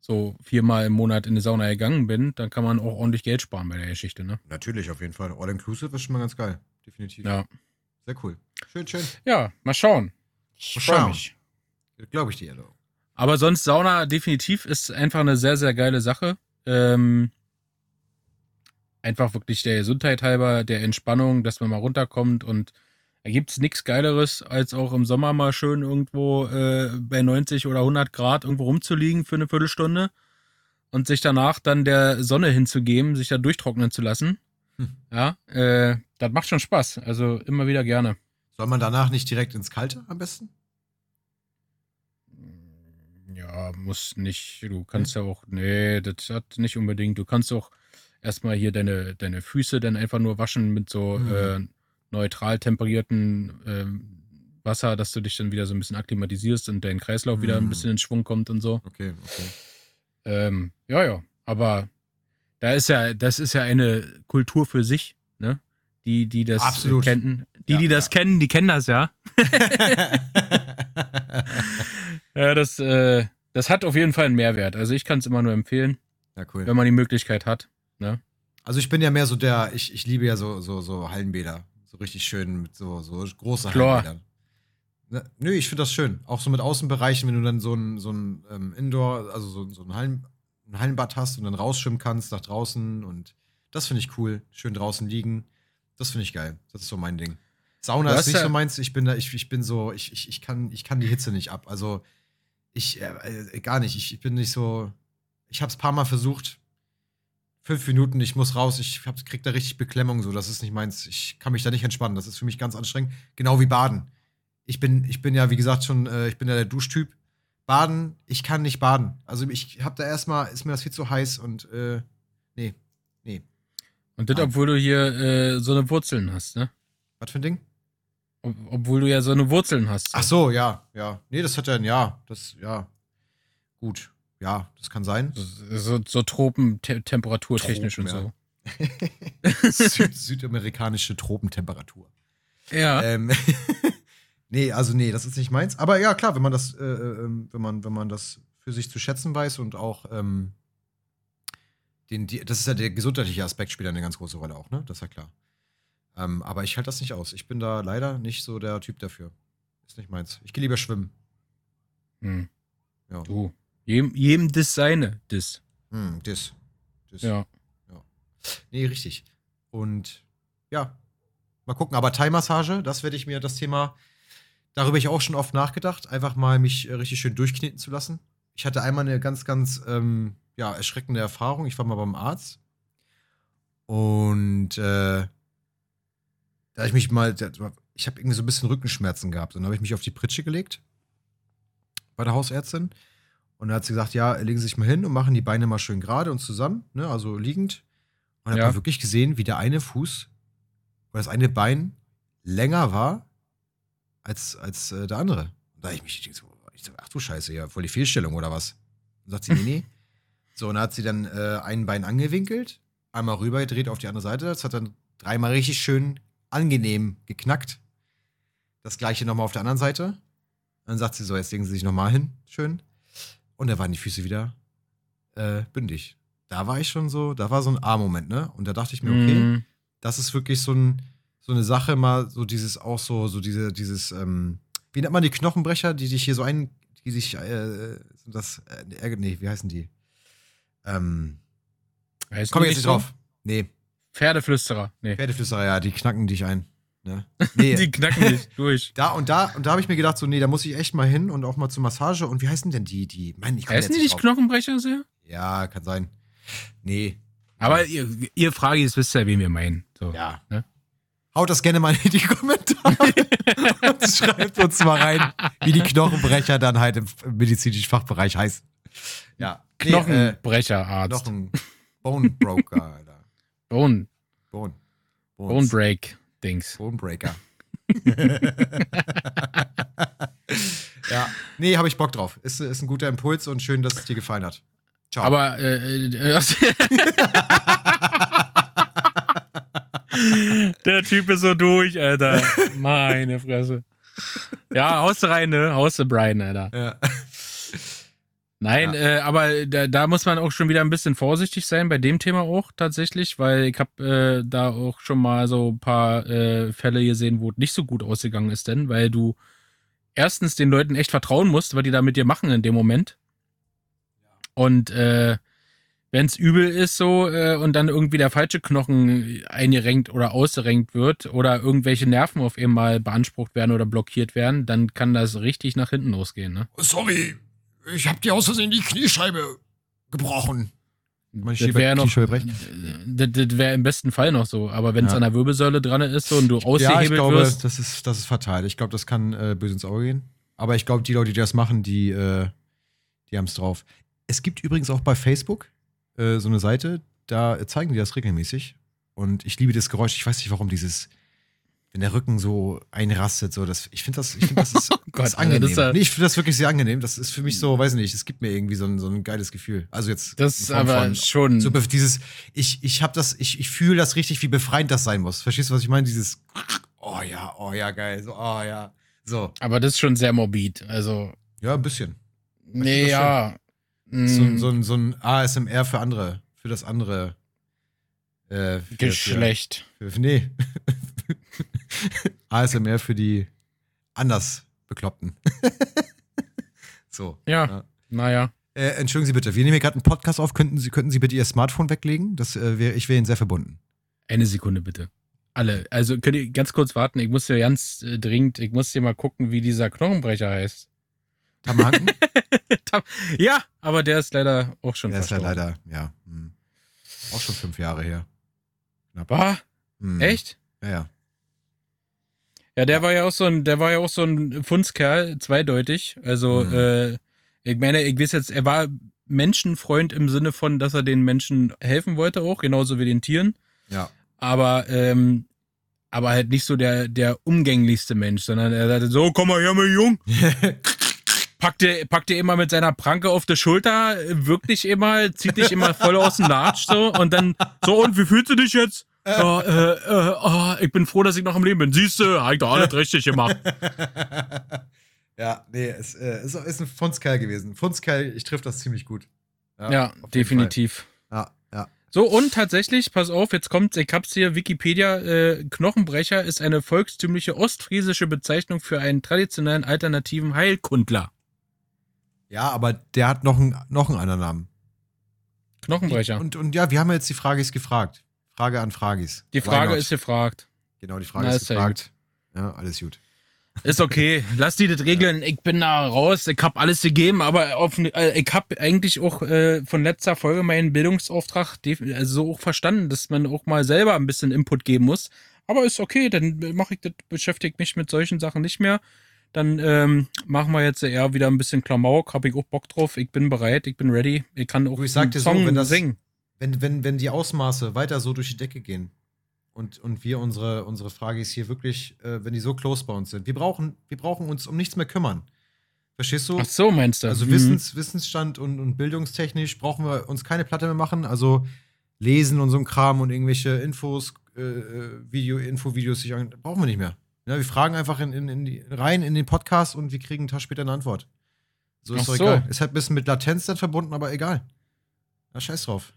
so viermal im Monat in die Sauna gegangen bin, dann kann man auch ordentlich Geld sparen bei der Geschichte, ne? Natürlich, auf jeden Fall. All-inclusive ist schon mal ganz geil. Definitiv. Ja. Sehr cool. Schön, schön. Ja, mal schauen. Ich Mal freu schauen. mich. Glaube ich dir, du. Aber sonst Sauna definitiv ist einfach eine sehr, sehr geile Sache. Ähm, einfach wirklich der Gesundheit halber, der Entspannung, dass man mal runterkommt und da gibt's nichts Geileres, als auch im Sommer mal schön irgendwo äh, bei 90 oder 100 Grad irgendwo rumzuliegen für eine Viertelstunde und sich danach dann der Sonne hinzugeben, sich da durchtrocknen zu lassen. Hm. Ja, äh, das macht schon Spaß. Also immer wieder gerne. Soll man danach nicht direkt ins Kalte am besten? Ja, muss nicht. Du kannst ja auch, nee, das hat nicht unbedingt. Du kannst auch erstmal hier deine, deine Füße dann einfach nur waschen mit so Mhm. äh, neutral temperierten ähm, Wasser, dass du dich dann wieder so ein bisschen akklimatisierst und dein Kreislauf wieder ein Mhm. bisschen in Schwung kommt und so. Okay, okay. Ähm, ja, ja, aber da ist ja, das ist ja eine Kultur für sich, ne? Die, die das Absolut. kennen, die, Ja, die das ja. kennen, die kennen das ja. Ja, das, äh, das hat auf jeden Fall einen Mehrwert. Also ich kann es immer nur empfehlen, ja, cool. wenn man die Möglichkeit hat. Ne? Also ich bin ja mehr so der, ich, ich liebe ja so, so, so Hallenbäder. So richtig schön mit so, so große Chlor. Hallenbädern. Ne, nö, ich finde das schön. Auch so mit Außenbereichen, wenn du dann so ein, so ein ähm, Indoor, also so, so ein, Hallen, ein Hallenbad hast und dann rausschwimmen kannst nach draußen und das finde ich cool. Schön draußen liegen. Das finde ich geil. Das ist so mein Ding. Sauna ist nicht ja- so meins. Ich bin da, ich, ich bin so, ich, ich, ich, kann, ich kann die Hitze nicht ab. Also ich, äh, äh, gar nicht. Ich, ich bin nicht so, ich habe es paar Mal versucht. Fünf Minuten, ich muss raus, ich hab, krieg da richtig Beklemmung, so, das ist nicht meins. Ich kann mich da nicht entspannen, das ist für mich ganz anstrengend. Genau wie Baden. Ich bin, ich bin ja, wie gesagt, schon, äh, ich bin ja der Duschtyp. Baden, ich kann nicht baden. Also ich hab da erstmal, ist mir das viel zu heiß und, äh, nee, nee. Und das, Nein. obwohl du hier äh, so eine Wurzeln hast, ne? Was für ein Ding? Ob, obwohl du ja so eine Wurzeln hast. Ach so, ja, ja. Nee, das hat ja ein Ja. Das, ja. Gut. Ja, das kann sein. So, so, so Tropen-temperaturtechnisch und Tropen, so. Süd südamerikanische Tropentemperatur. Ja. Ähm, nee, also nee, das ist nicht meins. Aber ja, klar, wenn man das, äh, ähm, wenn man, wenn man das für sich zu schätzen weiß und auch ähm, den, die, das ist ja der gesundheitliche Aspekt spielt ja eine ganz große Rolle auch, ne? Das ist ja klar. Ähm, aber ich halte das nicht aus. Ich bin da leider nicht so der Typ dafür. Ist nicht meins. Ich gehe lieber schwimmen. Hm. Ja. Du. Jedem, jedem das seine, das. Hm, das. das. Ja. Nee, richtig. Und ja, mal gucken. Aber Thai-Massage, das werde ich mir das Thema, darüber habe ich auch schon oft nachgedacht, einfach mal mich äh, richtig schön durchkneten zu lassen. Ich hatte einmal eine ganz, ganz, ähm, ja, erschreckende Erfahrung. Ich war mal beim Arzt und äh, da ich mich mal, ich habe irgendwie so ein bisschen Rückenschmerzen gehabt. Und dann habe ich mich auf die Pritsche gelegt bei der Hausärztin. Und dann hat sie gesagt, ja, legen Sie sich mal hin und machen die Beine mal schön gerade und zusammen, ne, also liegend. Und dann ja. habe wirklich gesehen, wie der eine Fuß oder das eine Bein länger war als, als äh, der andere. Und da habe ich mich ich so, ach du Scheiße, ja, voll die Fehlstellung oder was? Und sagt sie, nee, nee. So, und dann hat sie dann äh, ein Bein angewinkelt, einmal rüber gedreht auf die andere Seite. Das hat dann dreimal richtig schön angenehm geknackt. Das gleiche nochmal auf der anderen Seite. Dann sagt sie so, jetzt legen Sie sich nochmal hin, schön. Und da waren die Füße wieder äh, bündig. Da war ich schon so, da war so ein A-Moment, ne? Und da dachte ich mir, okay, mm. das ist wirklich so, ein, so eine Sache, mal so dieses auch so, so diese, dieses, ähm, wie nennt man die Knochenbrecher, die dich hier so ein, die sich, äh, das, äh, nee, wie heißen die? Ähm, heißt komm jetzt nicht drauf. Nee. Pferdeflüsterer. Nee. Pferdeflüsterer, ja, die knacken dich ein. Ne? Nee. die knacken dich durch. Da und da und da habe ich mir gedacht, so, nee, da muss ich echt mal hin und auch mal zur Massage. Und wie heißen denn die, die, Mann, ich Heißen die nicht Knochenbrecher sehr? Ja, kann sein. Nee. Aber ihr, ihr Frage wisst ja, wen wir meinen. So, ja. Ne? Haut das gerne mal in die Kommentare und schreibt uns mal rein, wie die Knochenbrecher dann halt im medizinischen Fachbereich heißen. Ja. Knochenbrecherarzt. Nee, äh, Knochen Bone Broker, Alter. Bone. Bone. Bones. Bone Break Dings. Bone Breaker. ja. Nee, habe ich Bock drauf. Ist, ist ein guter Impuls und schön, dass es dir gefallen hat. Ciao. Aber äh, äh, Der Typ ist so durch, Alter. Meine Fresse. Ja, haust rein, ne? Haust Brian, Alter. Ja. Nein, ja. äh, aber da, da, muss man auch schon wieder ein bisschen vorsichtig sein bei dem Thema auch tatsächlich, weil ich habe äh, da auch schon mal so ein paar äh, Fälle gesehen, wo es nicht so gut ausgegangen ist, denn weil du erstens den Leuten echt vertrauen musst, was die da mit dir machen in dem Moment. Und äh, wenn es übel ist so äh, und dann irgendwie der falsche Knochen eingerenkt oder ausgerenkt wird oder irgendwelche Nerven auf einmal beansprucht werden oder blockiert werden, dann kann das richtig nach hinten losgehen. Ne? Sorry, ich habe dir aus Versehen die Kniescheibe gebrochen. Das wäre noch, das, das wäre im besten Fall noch so. Aber wenn es ja. an der Wirbelsäule dran ist so, und du ausgehebelt ja, ich glaube, wirst, das ist, das ist fatal. Ich glaube, das kann äh, böse ins Auge gehen. Aber ich glaube, die Leute, die das machen, die, äh, die haben es drauf. Es gibt übrigens auch bei Facebook äh, so eine Seite, da zeigen die das regelmäßig. Und ich liebe das Geräusch. Ich weiß nicht, warum dieses wenn der Rücken so einrastet, so das, ich finde das, ich finde das ist, oh Gott, ist angenehm. Das ist, nee, ich finde das wirklich sehr angenehm. Das ist für mich so, weiß nicht, es gibt mir irgendwie so ein, so ein geiles Gefühl. Also jetzt. Das ist aber schon. So dieses, ich, ich habe das, ich, ich fühle das richtig, wie befreiend das sein muss. Verstehst du, was ich meine? Dieses, oh ja, oh ja, geil, so, oh ja, so. Aber das ist schon sehr morbid, also. Ja, ein bisschen. Nee, ja. So, mm. so, so ein ASMR für andere, für das andere. Äh, Geschlecht. Für, für, nee. ASMR für die anders Bekloppten. so. Ja, ja. naja. Äh, entschuldigen Sie bitte, wir nehmen hier gerade einen Podcast auf. Könnten Sie, könnten Sie bitte Ihr Smartphone weglegen? Das, äh, wär, ich wäre Ihnen sehr verbunden. Eine Sekunde bitte. Alle. Also könnt ihr ganz kurz warten. Ich muss ja ganz äh, dringend, ich muss hier mal gucken, wie dieser Knochenbrecher heißt. Tamhanken? ja, aber der ist leider auch schon Der ist ja leider, ja. Hm. Auch schon fünf Jahre her. Ah, hm. Echt? Ja, ja. Ja, der war ja auch so ein, der war ja auch so ein Fundskerl, zweideutig. Also, mhm. äh, ich meine, ich weiß jetzt, er war Menschenfreund im Sinne von, dass er den Menschen helfen wollte auch, genauso wie den Tieren. Ja. Aber, ähm, aber halt nicht so der, der umgänglichste Mensch, sondern er sagte so, komm mal her, mein Jung. packt dir, packt dir immer mit seiner Pranke auf der Schulter, wirklich immer, zieht dich immer voll aus dem Latsch so und dann, so und wie fühlst du dich jetzt? Oh, äh, äh, oh, ich bin froh, dass ich noch am Leben bin. Siehst du, hab ich doch alles richtig gemacht. ja, nee, es äh, ist, ist ein Fundskerl gewesen. Fundskerl, ich triff das ziemlich gut. Ja, ja definitiv. Ja, ja. So, und tatsächlich, pass auf, jetzt kommt, ich hab's hier, Wikipedia, äh, Knochenbrecher ist eine volkstümliche ostfriesische Bezeichnung für einen traditionellen alternativen Heilkundler. Ja, aber der hat noch, ein, noch einen anderen Namen. Knochenbrecher. Und, und ja, wir haben jetzt die Frage ist gefragt. Frage an Fragis. Die Frage ist gefragt. Genau, die Frage Na, ist gefragt. Ja, alles gut. Ist okay, lass die das regeln. Ich bin da raus. Ich hab alles gegeben, aber auf, äh, ich hab eigentlich auch äh, von letzter Folge meinen Bildungsauftrag also so auch verstanden, dass man auch mal selber ein bisschen Input geben muss. Aber ist okay, dann mache ich das, beschäftige mich mit solchen Sachen nicht mehr. Dann ähm, machen wir jetzt eher wieder ein bisschen Klamauk. Hab ich auch Bock drauf. Ich bin bereit, ich bin ready. Ich kann auch ich sag Song so, wenn das, singen. Wenn, wenn, wenn die Ausmaße weiter so durch die Decke gehen, und, und wir unsere, unsere Frage ist hier wirklich, äh, wenn die so close bei uns sind. Wir brauchen, wir brauchen uns um nichts mehr kümmern. Verstehst du? Ach so, meinst du? Also mhm. Wissens, Wissensstand und, und bildungstechnisch brauchen wir uns keine Platte mehr machen. Also lesen und so ein Kram und irgendwelche Infos, äh, äh Video, Infovideos sich brauchen wir nicht mehr. Ja, wir fragen einfach in, in, in die, rein in den Podcast und wir kriegen einen Tag später eine Antwort. So ist Ach doch so. egal. Ist halt ein bisschen mit Latenz dann verbunden, aber egal. Na, scheiß drauf.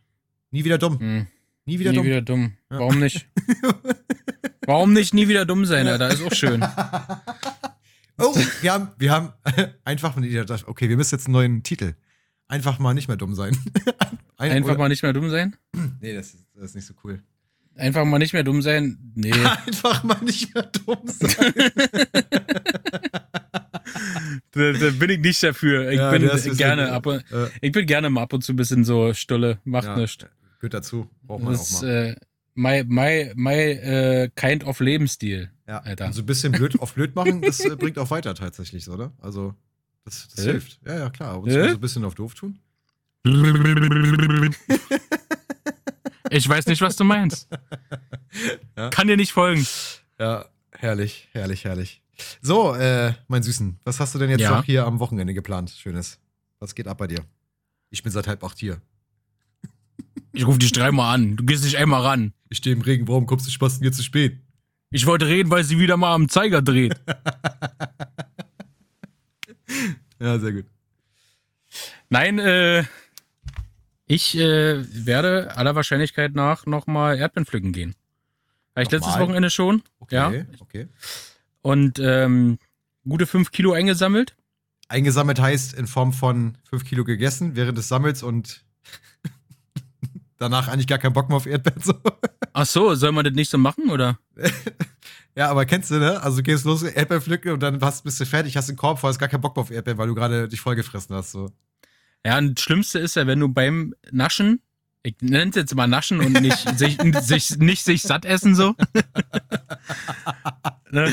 Nie wieder dumm. Mhm. Nie wieder nie dumm. Wieder dumm. Warum nicht? Warum nicht nie wieder dumm sein, Alter? Ist auch schön. oh, wir haben, wir haben einfach mal okay, wir müssen jetzt einen neuen Titel. Einfach mal nicht mehr dumm sein. Ein, einfach oder? mal nicht mehr dumm sein? Nee, das ist, das ist nicht so cool. Einfach mal nicht mehr dumm sein? Nee. Einfach mal nicht mehr dumm sein. da, da, bin ich nicht dafür. Ich ja, bin gerne ab und, äh. ich bin gerne mal ab und zu ein bisschen so Stulle, macht ja, nichts. Gehört dazu. Braucht man das, auch mal. Äh, my, my, my uh, kind of Lebensstil. Ja, Alter. Also ein bisschen blöd auf blöd machen, das äh, bringt auch weiter tatsächlich, oder? Also, das, das äh? hilft. Ja, ja, klar. Und äh? so ein bisschen auf doof tun. Ich weiß nicht, was du meinst. Ja? Kann dir nicht folgen. Ja, herrlich, herrlich, herrlich. So, äh, mein Süßen, was hast du denn jetzt ja? noch hier am Wochenende geplant? Schönes. Was geht ab bei dir? Ich bin seit halb acht hier. Ich rufe dich dreimal an. Du gehst nicht einmal ran. Ich stehe im Regen. Warum kommst du Spaß hier zu spät? Ich wollte reden, weil sie wieder mal am Zeiger dreht. ja, sehr gut. Nein, äh, ich äh, werde aller Wahrscheinlichkeit nach nochmal Erdbeeren pflücken gehen. Habe ich letztes Wochenende schon. Okay, ja. okay. Und ähm, gute fünf Kilo eingesammelt. Eingesammelt heißt in Form von fünf Kilo gegessen während des Sammels und danach eigentlich gar keinen Bock mehr auf Erdbeeren. So. Ach so, soll man das nicht so machen, oder? ja, aber kennst du, ne? Also du gehst los, Erdbeeren pflücken und dann hast, bist du fertig, hast den Korb voll, hast gar keinen Bock mehr auf Erdbeeren, weil du gerade dich vollgefressen hast. So. Ja, und das Schlimmste ist ja, wenn du beim Naschen, ich nenne es jetzt mal Naschen und nicht sich, sich, nicht sich satt essen so. ne?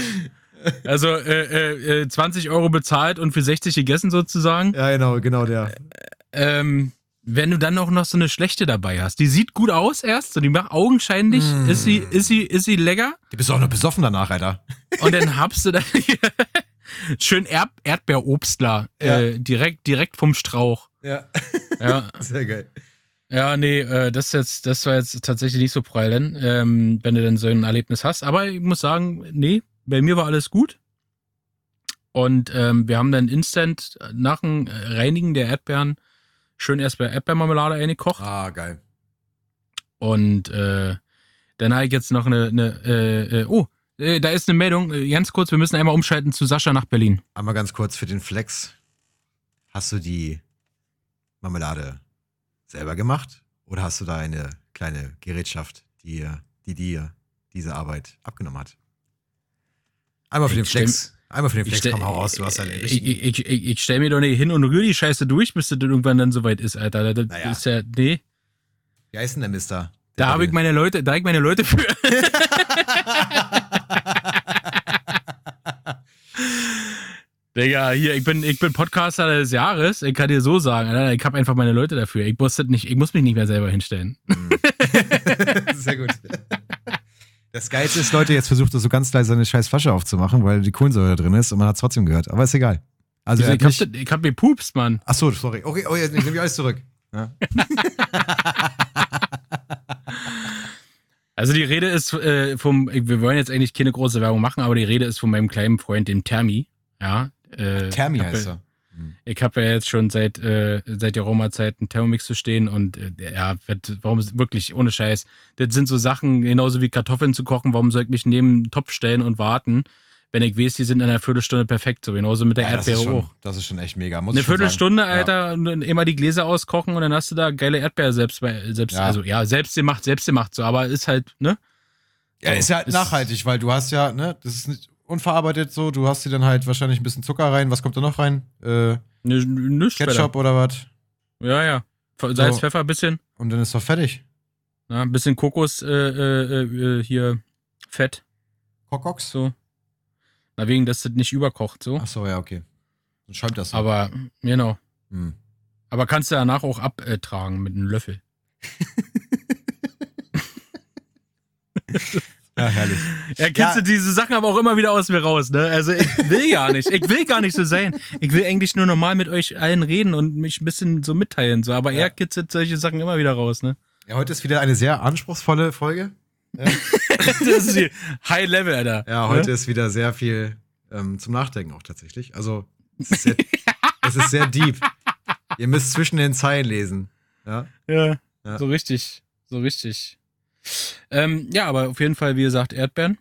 Also äh, äh, 20 äh, Euro bezahlt und für 60 gegessen sozusagen. Ja, genau, genau der. Ähm, wenn du dann auch noch so eine schlechte dabei hast, die sieht gut aus erst, so die macht augenscheinlich, mm. ist sie, ist sie, ist sie lecker. Die bist auch noch besoffen danach, Alter. Und dann habst du dann schön Erd Erdbeerobstler ja. äh, direkt, direkt vom Strauch. Ja. ja. Sehr geil. Ja, nee, äh, das jetzt, das war jetzt tatsächlich nicht so prallen, ähm, wenn du denn so ein Erlebnis hast. Aber ich muss sagen, nee, bei mir war alles gut. Und ähm, wir haben dann instant nach dem Reinigen der Erdbeeren schön erst bei Erdbeermarmelade eingekocht. Ah, geil. Und äh, dann habe ich jetzt noch eine, eine äh, äh, oh, äh, da ist eine Meldung, äh, ganz kurz, wir müssen einmal umschalten zu Sascha nach Berlin. Einmal ganz kurz für den Flex. Hast du die Marmelade selber gemacht oder hast du da eine kleine Gerätschaft, die, die dir diese Arbeit abgenommen hat? Einmal für ich den Flex. Einmal für den Flex, komm hau raus, du hast halt Ich, ich, ich, ich stell mir doch nicht hin und rühre die Scheiße durch, bis das irgendwann dann soweit ist, Alter. Das naja. ist ja, nee. Wie heißt denn der Mister? Der da habe ich meine Leute, da ich meine Leute für. Digga, hier, ich bin, ich bin Podcaster des Jahres. Ich kann dir so sagen, Alter, ich habe einfach meine Leute dafür. Ich muss, nicht, ich muss mich nicht mehr selber hinstellen. Mhm. Sehr gut. Das Geilste ist, Leute, jetzt versucht er so ganz leise seine scheiß Flasche aufzumachen, weil die Kohlensäure drin ist und man hat es trotzdem gehört. Aber ist egal. Also, ich, hab, ich hab mir pupst, Mann. Ach so, sorry. Okay, oh, jetzt nehme ich alles zurück. Ja. also die Rede ist äh, vom, wir wollen jetzt eigentlich keine große Werbung machen, aber die Rede ist von meinem kleinen Freund, dem Termi. Ja. Äh, Termi heißt er. Ich habe ja jetzt schon seit, äh, seit der Roma-Zeit einen Thermomix zu stehen und äh, ja, warum wirklich ohne Scheiß. Das sind so Sachen, genauso wie Kartoffeln zu kochen, warum soll ich mich neben den Topf stellen und warten? Wenn ich weiß, die sind in einer Viertelstunde perfekt, so genauso mit der ja, Erdbeere das schon, auch. Das ist schon echt mega. Muss Eine Viertelstunde, Alter, ja. immer die Gläser auskochen und dann hast du da geile Erdbeere selbst, selbst ja. also ja, selbst gemacht, selbst gemacht, so, aber ist halt, ne? Ja, ist ja halt nachhaltig, weil du hast ja, ne, das ist nicht unverarbeitet so. Du hast sie dann halt wahrscheinlich ein bisschen Zucker rein. Was kommt da noch rein? Äh, Nichts Ketchup oder was? Ja, ja. Salz, So. Pfeffer, bisschen. Und dann ist doch fertig. Ja, ein bisschen Kokos, äh, äh, äh, hier, Fett, Kokox? so. Na, wegen, dass das nicht überkocht, so. Ach so, ja, okay. Dann schäumt das so. Aber, genau. Hm. Aber kannst du danach auch abtragen mit einem Löffel. Ja, herrlich. Ja, kennst Ja. du diese Sachen aber auch immer wieder aus mir raus, ne? Also ich will gar nicht. Ich will gar nicht so sein. Ich will eigentlich nur normal mit euch allen reden und mich ein bisschen so mitteilen, so. Aber Ja. er kitzelt solche Sachen immer wieder raus, ne? Ja, heute ist wieder eine sehr anspruchsvolle Folge. Das ist die High Level, Alter. Ja, heute ist wieder sehr viel ähm, zum Nachdenken auch tatsächlich. Also, es ist sehr, es ist sehr deep. Ihr müsst zwischen den Zeilen lesen. Ja. Ja, Ja. so richtig. So richtig. Ähm, ja, aber auf jeden Fall, wie gesagt, Erdbeeren.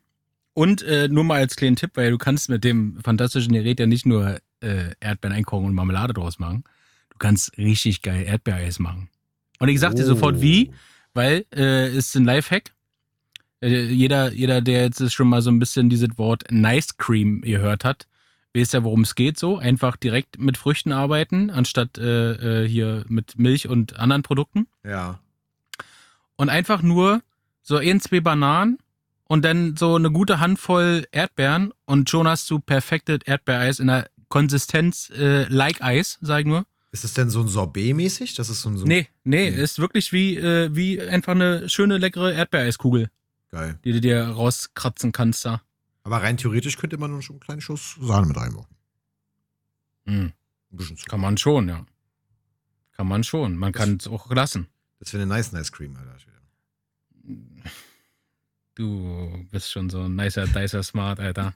Und äh, nur mal als kleinen Tipp, weil du kannst mit dem fantastischen Gerät ja nicht nur äh, Erdbeeren einkochen und Marmelade draus machen. Du kannst richtig geil Erdbeereis machen. Und ich sag dir sofort Oh. wie, weil äh, ist ein Lifehack. Äh, jeder, jeder, der jetzt schon mal so ein bisschen dieses Wort Nice Cream gehört hat, weiß ja, worum es geht. So einfach direkt mit Früchten arbeiten, anstatt äh, äh, hier mit Milch und anderen Produkten. Ja. Und einfach nur so ein, zwei Bananen und dann so eine gute Handvoll Erdbeeren und schon hast du perfektes Erdbeereis in der Konsistenz äh, like Eis, sag ich nur. Ist es denn so ein Sorbet-mäßig? Das ist so ein. So Nee, nee, Nee. ist wirklich wie, äh, wie einfach eine schöne, leckere Erdbeereiskugel, Geil. die du dir rauskratzen kannst da. Aber rein theoretisch könnte man schon einen kleinen Schuss Sahne mit reinmachen. Hm, Ein bisschen Zucker. kann man schon, ja. Kann man schon. Man kann es auch lassen. Das wäre eine nice Nice Cream, Alter. Du bist schon so ein nicer, dicer Smart, Alter.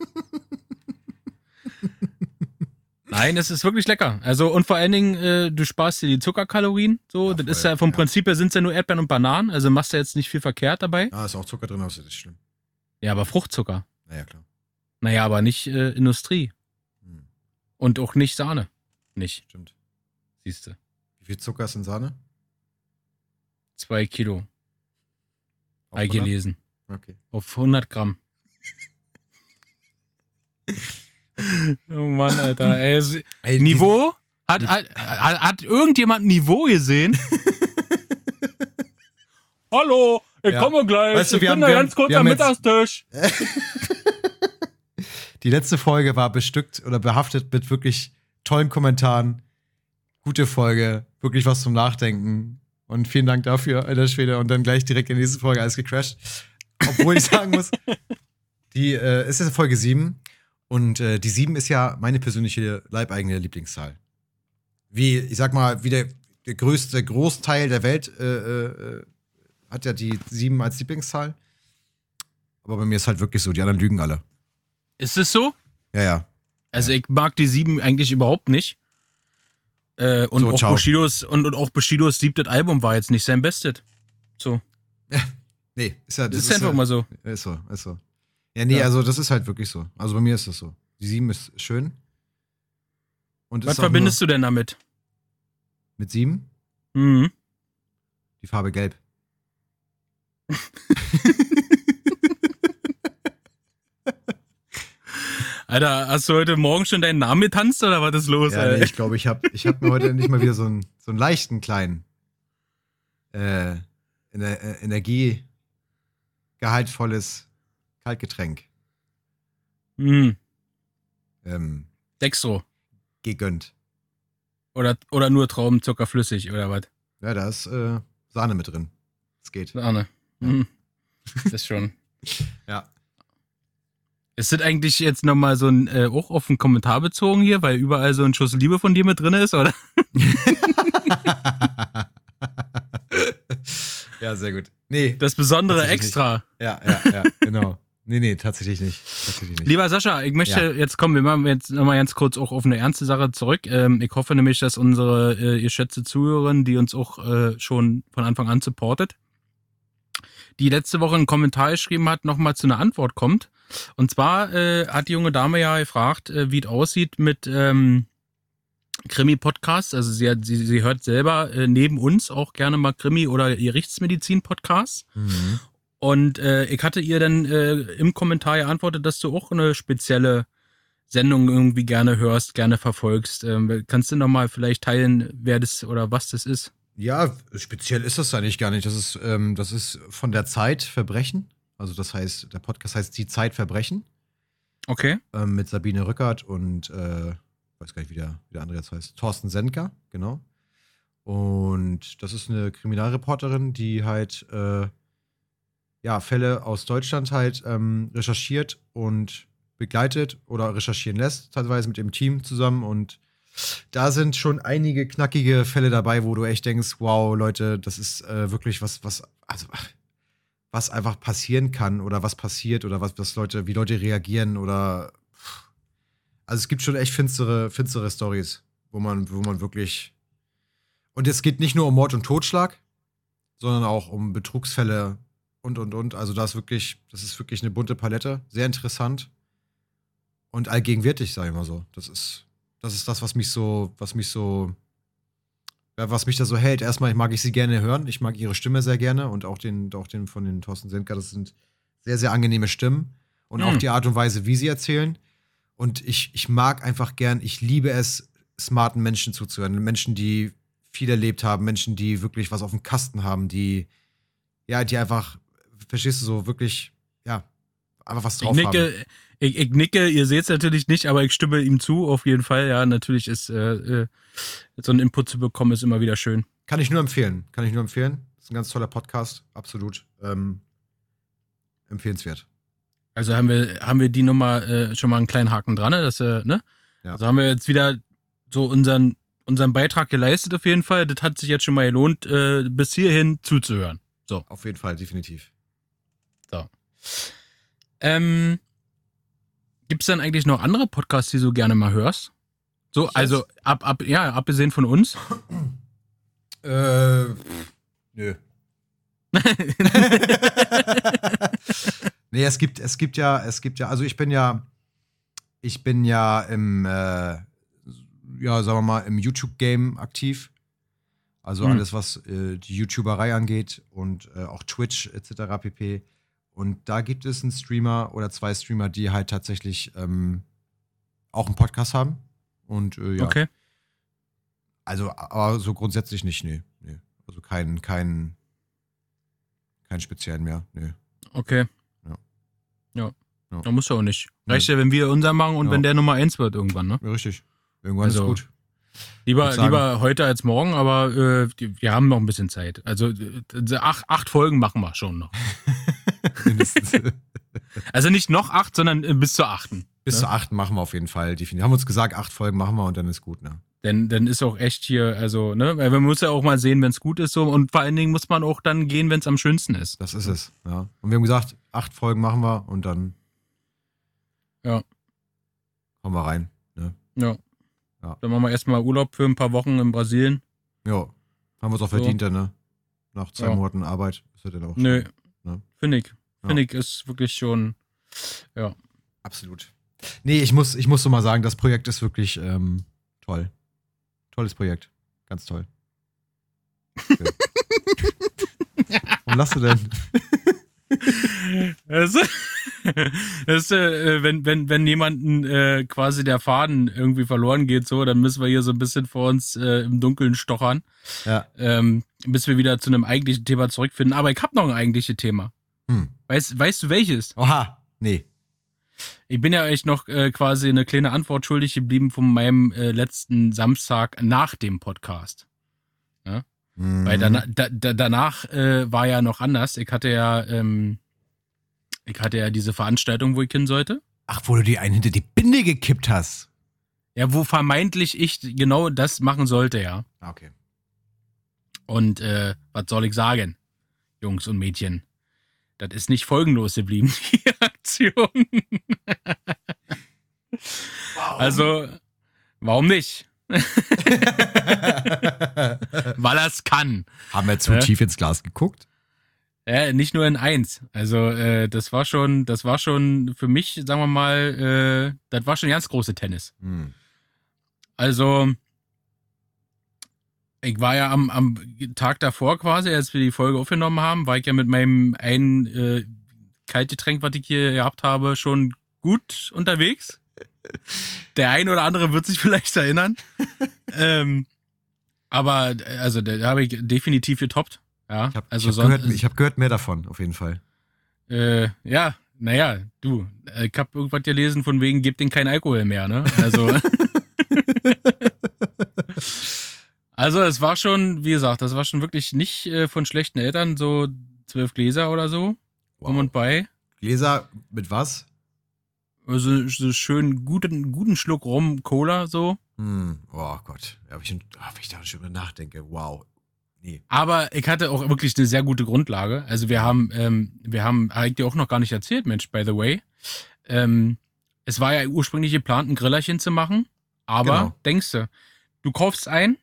Nein, es ist wirklich lecker. Also, und vor allen Dingen, äh, du sparst dir die Zuckerkalorien. So, Ja, das voll, ist ja vom ja. Prinzip her sind es ja nur Erdbeeren und Bananen. Also machst du jetzt nicht viel verkehrt dabei. Ah, ist auch Zucker drin, aber ist nicht schlimm. Ja, aber Fruchtzucker. Naja, klar. Naja, aber nicht äh, Industrie. Hm, Und auch nicht Sahne. Nicht, stimmt. siehst du. Wie viel Zucker ist in Sahne? Zwei Kilo. Ei 100? gelesen. Okay. Auf 100 Gramm. oh Mann, Alter. Ey, Niveau? Hat, hat, hat, irgendjemand Niveau gesehen? Hallo, ich Ja. komme gleich. Weißt du, ich wir bin haben- da ganz kurz am Mittagstisch. Die letzte Folge war bestückt oder behaftet mit wirklich tollen Kommentaren. Gute Folge, wirklich was zum Nachdenken. Und vielen Dank dafür, alter Schwede. Und dann gleich direkt in die nächste Folge alles gecrashed. Obwohl ich sagen muss, die äh, es ist Folge 7 und äh, die 7 ist ja meine persönliche leibeigene Lieblingszahl. Wie, ich sag mal, wie der, der größte Großteil der Welt äh, äh, hat ja die 7 als Lieblingszahl. Aber bei mir ist halt wirklich so, die anderen lügen alle. Ist es so? Ja, ja. Also ich mag die sieben eigentlich überhaupt nicht. Äh, und, So, auch ciao. Bushidos, und, und auch Bushidos siebtes Album war jetzt nicht sein Bestes. So. Nee, ist ja, Das ist einfach ja, mal so. Ist so, ist so. Ja, nee, Ja. also das ist halt wirklich so. Also bei mir ist das so. Die 7 ist schön. Und Was ist verbindest du denn damit? mit 7? Mhm. Die Farbe gelb. Alter, hast du heute Morgen schon deinen Namen getanzt oder was ist los, Ja, nee, ich glaube, ich habe ich hab mir heute nicht mal wieder so einen, so einen leichten kleinen äh, äh, energiegehaltvolles Kaltgetränk Mhm. ähm, Dextro. gegönnt. Oder, oder nur Traubenzucker flüssig oder was? Ja, da ist äh, Sahne mit drin. Es geht. Arne. Mhm. Das ist schon. Ja. Ist das eigentlich jetzt nochmal so ein, äh, auch auf einen Kommentar bezogen hier, weil überall so ein Schuss Liebe von dir mit drin ist, oder? ja, sehr gut. Nee, Das besondere Extra. ja, ja, ja, genau. Nee, nee, tatsächlich nicht. Tatsächlich nicht. Lieber Sascha, ich möchte Ja. jetzt kommen, wir machen jetzt nochmal ganz kurz auch auf eine ernste Sache zurück. Ähm, ich hoffe nämlich, dass unsere äh, geschätzte Zuhörerin, die uns auch äh, schon von Anfang an supportet, die letzte Woche einen Kommentar geschrieben hat, nochmal zu einer Antwort kommt. Und zwar äh, hat die junge Dame ja gefragt, äh, wie es aussieht mit ähm, Krimi-Podcasts. Also sie, hat, sie, sie hört selber äh, neben uns auch gerne mal Krimi- oder Gerichtsmedizin-Podcasts. Mhm. Und äh, ich hatte ihr dann äh, im Kommentar geantwortet, dass du auch eine spezielle Sendung irgendwie gerne hörst, gerne verfolgst. Ähm, kannst du nochmal vielleicht teilen, wer das oder was das ist? Ja, speziell ist das eigentlich gar nicht. Das ist, ähm, das ist von der Zeit Verbrechen. Also das heißt, der Podcast heißt Die Zeit Verbrechen. Okay. Ähm, mit Sabine Rückert und äh, weiß gar nicht, wie der, wie der andere jetzt heißt. Thorsten Sendker, genau. Und das ist eine Kriminalreporterin, die halt äh, ja, Fälle aus Deutschland halt ähm, recherchiert und begleitet oder recherchieren lässt, teilweise mit dem Team zusammen. Und da sind schon einige knackige Fälle dabei, wo du echt denkst, wow, Leute, das ist äh, wirklich was, was, also was einfach passieren kann oder was passiert oder was, was Leute, wie Leute reagieren oder also es gibt schon echt finstere, finstere Stories, wo man, wo man wirklich und es geht nicht nur um Mord und Totschlag, sondern auch um Betrugsfälle und und und. Also das ist wirklich, das ist wirklich eine bunte Palette, sehr interessant und allgegenwärtig, sage ich mal so. Das ist, das ist das, was mich so, was mich so was mich da so hält, erstmal mag ich sie gerne hören. Ich mag ihre Stimme sehr gerne und auch den, auch den von den Thorsten Sendker. Das sind sehr, sehr angenehme Stimmen und mhm. auch die Art und Weise, wie sie erzählen. Und ich, ich mag einfach gern, ich liebe es, smarten Menschen zuzuhören. Menschen, die viel erlebt haben, Menschen, die wirklich was auf dem Kasten haben, die, ja, die einfach, verstehst du, so wirklich, ja, einfach was drauf ich nicke, haben. Ich, ich nicke, ihr seht es natürlich nicht, aber ich stimme ihm zu, auf jeden Fall. Ja, natürlich ist äh, äh, so einen Input zu bekommen, ist immer wieder schön. Kann ich nur empfehlen. Kann ich nur empfehlen. ist ein ganz toller Podcast, absolut ähm, empfehlenswert. Also haben wir, haben wir die Nummer äh, schon mal einen kleinen Haken dran, ne? Dass, äh, ne? Ja. Also haben wir jetzt wieder so unseren, unseren Beitrag geleistet auf jeden Fall. Das hat sich jetzt schon mal gelohnt, äh, bis hierhin zuzuhören. So. Auf jeden Fall, definitiv. So. Ähm, Gibt es dann eigentlich noch andere Podcasts, die du gerne mal hörst? So, ich also ab, ab, ja, abgesehen von uns? äh, nö. nee, es gibt, es gibt ja, es gibt ja, also ich bin ja, ich bin ja im, äh, ja, sagen wir mal, im YouTube-Game aktiv. Also hm. alles, was äh, die YouTuberei angeht und äh, auch Twitch etc. pp. Und da gibt es einen Streamer oder zwei Streamer, die halt tatsächlich ähm, auch einen Podcast haben. Und äh, ja. Okay. Also, aber so grundsätzlich nicht, nee. nee. Also keinen, keinen, keinen speziellen mehr, nee. Okay. Ja. Ja. ja. Da muss ja auch nicht. Reicht ja, wenn wir unser machen und ja. wenn der Nummer eins wird irgendwann, ne? Ja, richtig. Irgendwann also, ist gut. Lieber, lieber heute als morgen, aber äh, wir haben noch ein bisschen Zeit. Also äh, acht, acht Folgen machen wir schon noch. also nicht noch acht, sondern äh, bis zur achten. Bis ne? zur achten machen wir auf jeden Fall. Die haben uns gesagt, acht Folgen machen wir und dann ist gut, ne? Denn dann ist auch echt hier, also, ne, weil man muss ja auch mal sehen, wenn es gut ist so und vor allen Dingen muss man auch dann gehen, wenn es am schönsten ist. Das ist es, ja. Und wir haben gesagt, acht Folgen machen wir und dann ja. kommen wir rein, ne? Ja. ja. Dann machen wir erstmal Urlaub für ein paar Wochen in Brasilien. Ja. Haben wir es auch so. verdient, dann, ne? Nach zwei ja. Monaten Arbeit ist ja dann auch Nö, Ne? Finde ich. Finde ja. ich, ist wirklich schon, ja. Absolut. Nee, ich muss, ich muss so mal sagen, das Projekt ist wirklich ähm, toll. Tolles Projekt. Ganz toll. Okay. Warum lachst du denn? Das, das, äh, wenn, wenn, wenn jemanden äh, quasi der Faden irgendwie verloren geht, so, dann müssen wir hier so ein bisschen vor uns äh, im Dunkeln stochern. Ja. Ähm, bis wir wieder zu einem eigentlichen Thema zurückfinden. Aber ich habe noch ein eigentliches Thema. Hm. Weißt, weißt du welches? Oha, nee. Ich bin ja echt noch äh, quasi eine kleine Antwort schuldig geblieben von meinem äh, letzten Samstag nach dem Podcast. Ja? Mhm. Weil danach, da, da, danach äh, war ja noch anders. Ich hatte ja, ähm, ich hatte ja diese Veranstaltung, wo ich hin sollte. Ach, wo du dir einen hinter die Binde gekippt hast. Ja, wo vermeintlich ich genau das machen sollte, ja. Ah, okay. Und äh, was soll ich sagen, Jungs und Mädchen? Das ist nicht folgenlos geblieben, die Aktion. Warum? Also, warum nicht? Weil er es kann. Haben wir zu äh? tief ins Glas geguckt? Äh, nicht nur in eins. Also äh, das war schon, das war schon für mich, sagen wir mal, äh, das war schon ganz große Tennis. Hm. Also Ich war ja am, am Tag davor quasi, als wir die Folge aufgenommen haben, war ich ja mit meinem einen äh, Kaltgetränk, was ich hier gehabt habe, schon gut unterwegs. Der ein oder andere wird sich vielleicht erinnern. ähm, aber also da habe ich definitiv getoppt. Ja, Ich habe also hab sonst, gehört, ich hab gehört mehr davon, auf jeden Fall. äh, ja, naja, du, ich habe irgendwas gelesen von wegen, gib den kein Alkohol mehr, ne? Also. also es war schon, wie gesagt, das war schon wirklich nicht äh, von schlechten Eltern, so zwölf Gläser oder so, um und bei. Gläser mit was? Also so schön guten, guten Schluck Rum, Cola, so. Hm, oh Gott. Ja, wenn ich, wenn ich da schon mal nachdenke, wow. Nee. Aber ich hatte auch wirklich eine sehr gute Grundlage. Also wir haben, ähm, wir haben, habe ich dir auch noch gar nicht erzählt, Mensch, by the way. Ähm, es war ja ursprünglich geplant, ein Grillerchen zu machen. Aber Genau. denkst du, du kaufst ein,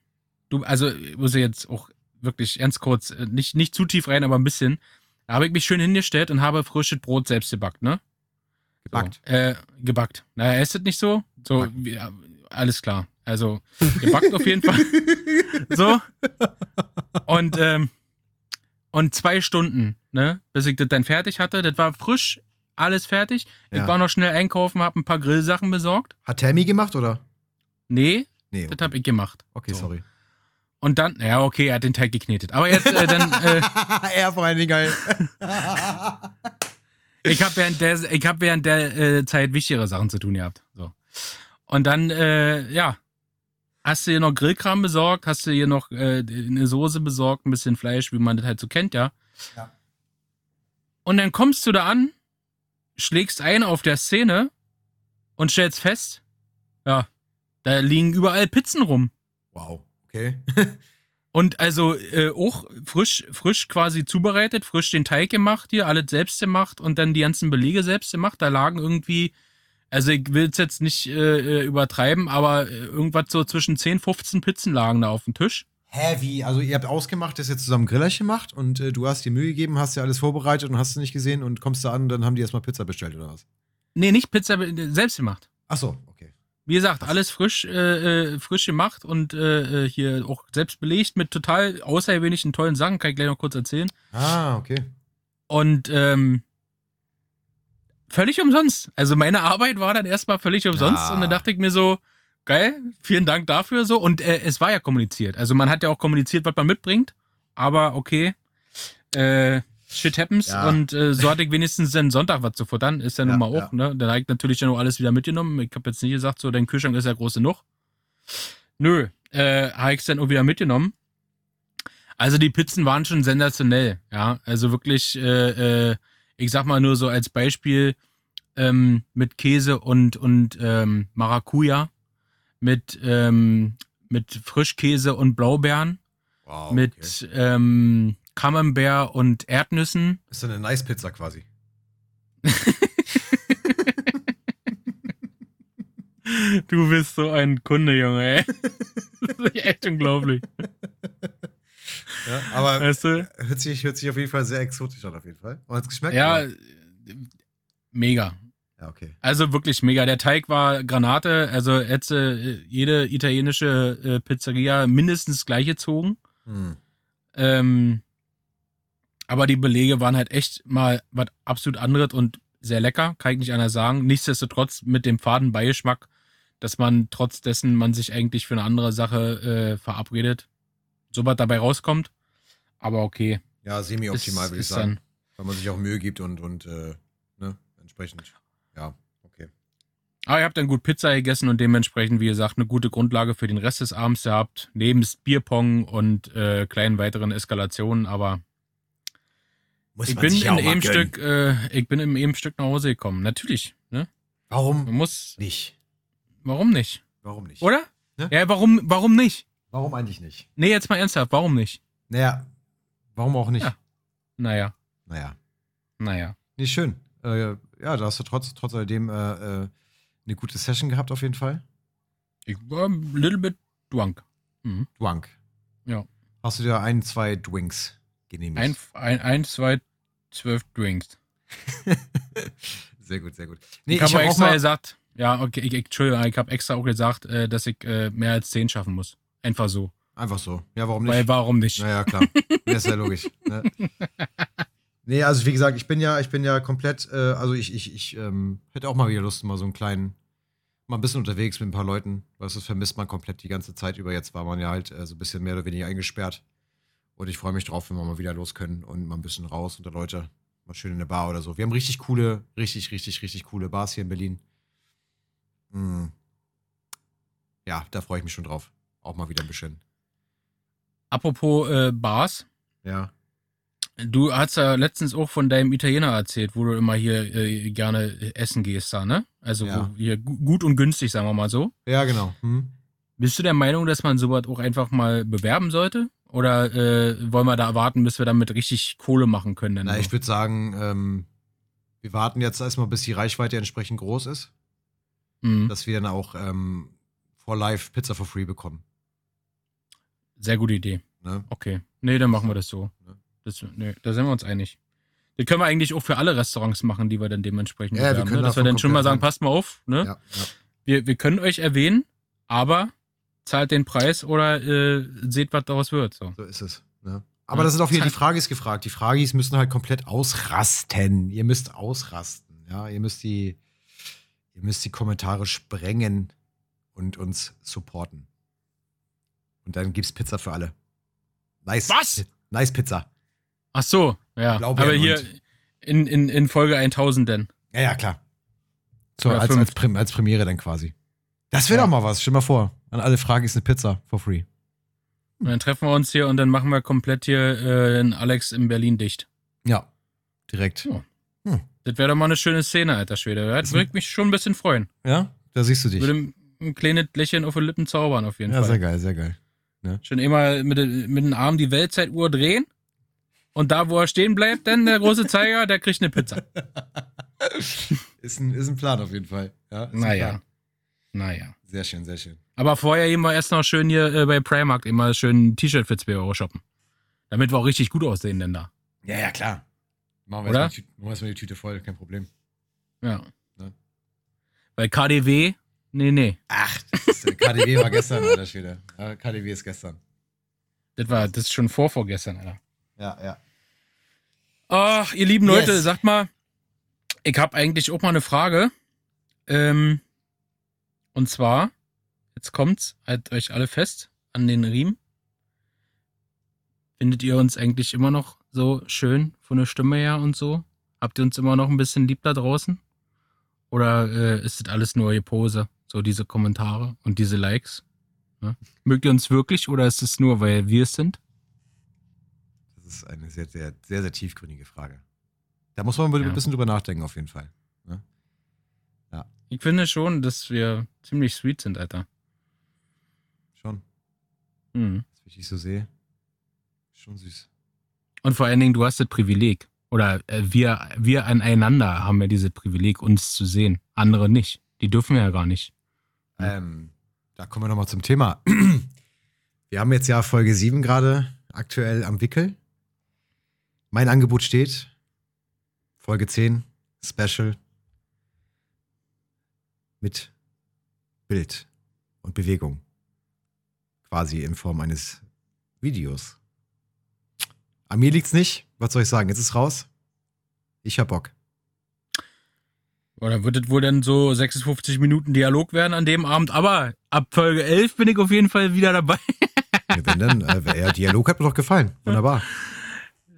du, also ich muss jetzt auch wirklich ganz kurz, äh, nicht, nicht zu tief rein, aber ein bisschen. Da habe ich mich schön hingestellt und habe frisches Brot selbst gebackt, ne? Gebackt. So, äh, gebackt. Naja, ist das nicht so? So, wie, ja, alles klar. Also, gebackt auf jeden Fall. So. Und, ähm, und zwei Stunden, ne, bis ich das dann fertig hatte. Das war frisch, alles fertig. Ja. Ich war noch schnell einkaufen, habe ein paar Grillsachen besorgt. Hat Tammy gemacht, oder? Nee, Nee. das habe ich gemacht. Okay, So. sorry. Und dann, ja, okay, er hat den Teig geknetet. Aber jetzt, äh, dann, äh, er vor allen Dingen geil. ich habe während der, ich hab während der äh, Zeit wichtigere Sachen zu tun gehabt. So. Und dann, äh, ja, hast du hier noch Grillkram besorgt, hast du hier noch äh, eine Soße besorgt, ein bisschen Fleisch, wie man das halt so kennt, ja. Ja. Und dann kommst du da an, schlägst ein auf der Szene und stellst fest, ja, da liegen überall Pizzen rum. wow. Okay. Und also äh, auch frisch, frisch quasi zubereitet, frisch den Teig gemacht hier, alles selbst gemacht und dann die ganzen Belege selbst gemacht. Da lagen irgendwie, also ich will es jetzt nicht äh, äh, übertreiben, aber äh, irgendwas so zwischen 10, 15 Pizzen lagen da auf dem Tisch. Hä, wie? Also ihr habt ausgemacht, dass ihr zusammen Grillerchen macht und äh, du hast dir Mühe gegeben, hast dir alles vorbereitet und hast du nicht gesehen und kommst da an, dann haben die erstmal Pizza bestellt oder was? Nee, nicht Pizza, selbst gemacht. Ach so. Wie gesagt, alles frisch, äh, äh, frisch gemacht und äh, äh, hier auch selbst belegt mit total außergewöhnlichen tollen Sachen, kann ich gleich noch kurz erzählen. Ah, okay. Und ähm, völlig umsonst. Also meine Arbeit war dann erstmal völlig umsonst Ah. und dann dachte ich mir so, geil, vielen Dank dafür so. Und äh, es war ja kommuniziert. Also man hat ja auch kommuniziert, was man mitbringt. Aber okay, äh, shit happens. Ja. Und äh, so hatte ich wenigstens den Sonntag was zu futtern. Ist ja nun Ja, mal auch, ja. ne? Dann habe ich natürlich dann auch alles wieder mitgenommen. Ich habe jetzt nicht gesagt, so dein Kühlschrank ist ja groß genug. Nö, äh, habe ich dann auch wieder mitgenommen. Also die Pizzen waren schon sensationell, ja. Also wirklich, äh, äh, ich sag mal nur so als Beispiel ähm, mit Käse und und ähm, Maracuja, mit ähm, mit Frischkäse und Blaubeeren, Wow. mit Okay. ähm, Camembert und Erdnüssen. Ist dann eine Nice Pizza quasi. Du bist so ein Kunde, Junge, ey. Das ist echt unglaublich. Ja, aber Weißt du? hört, sich, hört sich auf jeden Fall sehr exotisch an, auf jeden Fall. Und hat's geschmeckt? Ja, oder? mega. Ja, okay. Also wirklich mega. Der Teig war Granate. Also hätte jede italienische äh, Pizzeria mindestens das gleiche gezogen. Hm. Ähm, aber die Belege waren halt echt mal was absolut anderes und sehr lecker, kann ich nicht anders sagen. Nichtsdestotrotz mit dem faden Beigeschmack, dass man trotz dessen man sich eigentlich für eine andere Sache äh, verabredet, so was dabei rauskommt. Aber okay. Ja, semi-optimal, würde ich sagen. dann- Weil man sich auch Mühe gibt und, und äh, ne, entsprechend. Ja, okay. Aber ihr habt dann gut Pizza gegessen und dementsprechend, wie gesagt, eine gute Grundlage für den Rest des Abends gehabt. Nebst Bierpong und äh, kleinen weiteren Eskalationen. Aber ich man bin ja gönnen. Stück, äh, ich bin in einem Stück nach Hause gekommen. Natürlich. Ne? Man Warum muss. nicht? Warum nicht? Warum nicht? Oder? Ne? Ja, warum, warum nicht? Warum eigentlich nicht? Nee, jetzt mal ernsthaft, warum nicht? Naja, warum auch nicht? Ja. Naja, Naja. naja. Nee, schön. Äh, ja, da hast du trotz, trotz alledem äh, äh, eine gute Session gehabt, auf jeden Fall. Ich war ein little bit drunk. Mhm. Dwank. Ja. Hast du dir ein, zwei Dwinks genehmigt? Ein, ein, ein, zwei, zwölf Drinks. sehr gut, sehr gut. Nee, ich habe hab extra gesagt, ja, okay, ich, ich, Entschuldigung, ich habe extra auch gesagt, äh, dass ich äh, mehr als zehn schaffen muss. Einfach so. Einfach so. Ja, warum nicht? Weil warum nicht? Naja, klar. Ja, ist ja logisch. Ne? Nee, also wie gesagt, ich bin ja, ich bin ja komplett, äh, also ich, ich, ich ähm, hätte auch mal wieder Lust, mal so einen kleinen, mal ein bisschen unterwegs mit ein paar Leuten, weil das vermisst man komplett die ganze Zeit über. Jetzt war man ja halt äh, so ein bisschen mehr oder weniger eingesperrt. Und ich freue mich drauf, wenn wir mal wieder los können und mal ein bisschen raus unter Leute, mal schön in der Bar oder so. Wir haben richtig coole, richtig, richtig, richtig coole Bars hier in Berlin. Mm. Ja, da freue ich mich schon drauf. Auch mal wieder ein bisschen. Apropos äh, Bars. Ja. Du hast ja letztens auch von deinem Italiener erzählt, wo du immer hier äh, gerne essen gehst da, ne? Also Ja. hier gu- gut und günstig, sagen wir mal so. Ja, genau. Hm? Bist du der Meinung, dass man sowas auch einfach mal bewerben sollte? Oder äh, wollen wir da warten, bis wir damit richtig Kohle machen können? Denn Na, so? ich würde sagen, ähm, wir warten jetzt erstmal, bis die Reichweite entsprechend groß ist, Mhm. dass wir dann auch ähm, for live Pizza for free bekommen. Sehr gute Idee. Ne? Okay. Nee, dann machen wir das so. Ja. Das, nee, da sind wir uns einig. Das können wir eigentlich auch für alle Restaurants machen, die wir dann dementsprechend Ja, können ne? Dass wir dann schon mal sagen, passt mal auf, ne? Ja, ja. Wir, wir können euch erwähnen, aber zahlt den Preis oder äh, seht, was daraus wird. So. So ist es. Ne? Aber Ja. das sind auch wieder die Fragis gefragt. Die Fragis müssen halt komplett ausrasten. Ihr müsst ausrasten. Ja, ihr müsst die, ihr müsst die Kommentare sprengen und uns supporten. Und dann gibt's Pizza für alle. Nice. Was? Nice Pizza. Ach so, ja. Blaubeeren aber hier in, in, in Folge 1000 denn. Ja, ja, klar. So, als, als, Prim als Premiere dann quasi. Das wäre Ja. doch mal was. Stell mal vor. An alle Fragis eine Pizza for free. Und dann treffen wir uns hier und dann machen wir komplett hier äh, einen Alex in Berlin dicht. Ja. Direkt. Ja. Das wäre doch mal eine schöne Szene, alter Schwede. Das Ist- würde mich schon ein bisschen freuen. Ja? Da siehst du dich. Würde ein kleines Lächeln auf den Lippen zaubern, auf jeden Ja, Fall. sehr geil, sehr geil. Schon immer mit, den- mit den Armen die Weltzeituhr drehen. Und da, wo er stehen bleibt, dann der große Zeiger, der kriegt eine Pizza. Ist ein, ist ein Plan auf jeden Fall. Ja, ist Naja. Naja. Sehr schön, sehr schön. Aber vorher gehen wir erst noch schön hier äh, bei Primark immer schön ein T-Shirt für 2 Euro shoppen. Damit wir auch richtig gut aussehen denn da. Ja, ja, klar. Machen wir Oder? erstmal die, machen wir die Tüte voll, kein Problem. Ja. Ne? Bei KDW, nee, nee. Ach, das ist, äh, KDW war gestern, alter Schwede. Ja, KDW ist gestern. Das war das ist schon vor vorgestern, Alter. Ja, ja. Ach, ihr lieben Leute, Yes. sagt mal, ich habe eigentlich auch mal eine Frage. Ähm, und zwar, jetzt kommt's, haltet euch alle fest an den Riemen. Findet ihr uns eigentlich immer noch so schön von der Stimme her und so? Habt ihr uns immer noch ein bisschen lieb da draußen? Oder äh, ist das alles nur Pose? So diese Kommentare und diese Likes? Ne? Mögt ihr uns wirklich oder ist es nur, weil wir es sind? Das ist eine sehr, sehr, sehr, sehr tiefgründige Frage. Da muss man Ja. ein bisschen drüber nachdenken, auf jeden Fall. Ich finde schon, dass wir ziemlich sweet sind, Alter. Schon. Mhm. Das, wie ich dich so sehe. Schon süß. Und vor allen Dingen, du hast das Privileg. Oder äh, wir, wir aneinander haben ja dieses Privileg, uns zu sehen. Andere nicht. Die dürfen ja gar nicht. Ähm, da kommen wir nochmal zum Thema. Wir haben jetzt ja Folge 7 gerade aktuell am Wickel. Mein Angebot steht. Folge 10, Special. Mit Bild und Bewegung. Quasi in Form eines Videos. An mir liegt's nicht. Was soll ich sagen? Jetzt ist raus. Ich hab Bock. Oder wird es wohl dann so 56 Minuten Dialog werden an dem Abend? Aber ab Folge 11 bin ich auf jeden Fall wieder dabei. Ja, wenn dann, äh, ja, Dialog hat mir doch gefallen. Wunderbar.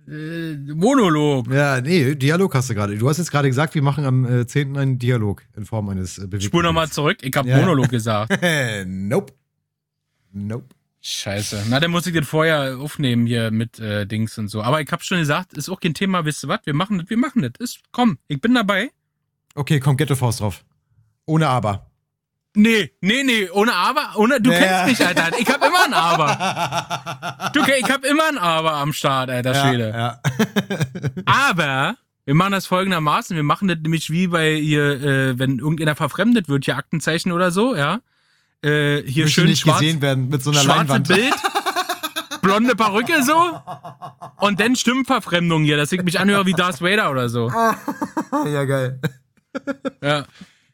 Äh, Monolog. Ja, nee, Dialog hast du gerade. Du hast jetzt gerade gesagt, wir machen am äh, 10. einen Dialog in Form eines äh, bewegten Spur nochmal zurück. Ich habe Ja. Monolog gesagt. nope. Nope. Scheiße. Na, dann muss ich das vorher aufnehmen hier mit äh, Dings und so. Aber ich habe schon gesagt, ist auch kein Thema, wisst ihr was? Wir machen das, wir machen das. Ist, komm, ich bin dabei. Okay, komm, Ghetto-Faust drauf. Ohne Aber. Nee, nee, nee, ohne Aber, ohne, du Ja. kennst mich, Alter. Ich hab immer ein Aber. Du, ich hab immer ein Aber am Start, alter Schwede. Ja, Aber wir machen das folgendermaßen. Wir machen das nämlich wie bei ihr, äh, wenn irgendeiner verfremdet wird, hier Aktenzeichen oder so, ja. Äh, hier Möchte schön nicht schwarz, gesehen werden mit so einer Leinwand. Bild, blonde Perücke so und dann Stimmverfremdung hier, dass ich mich anhöre wie Darth Vader oder so. ja, geil. Ja.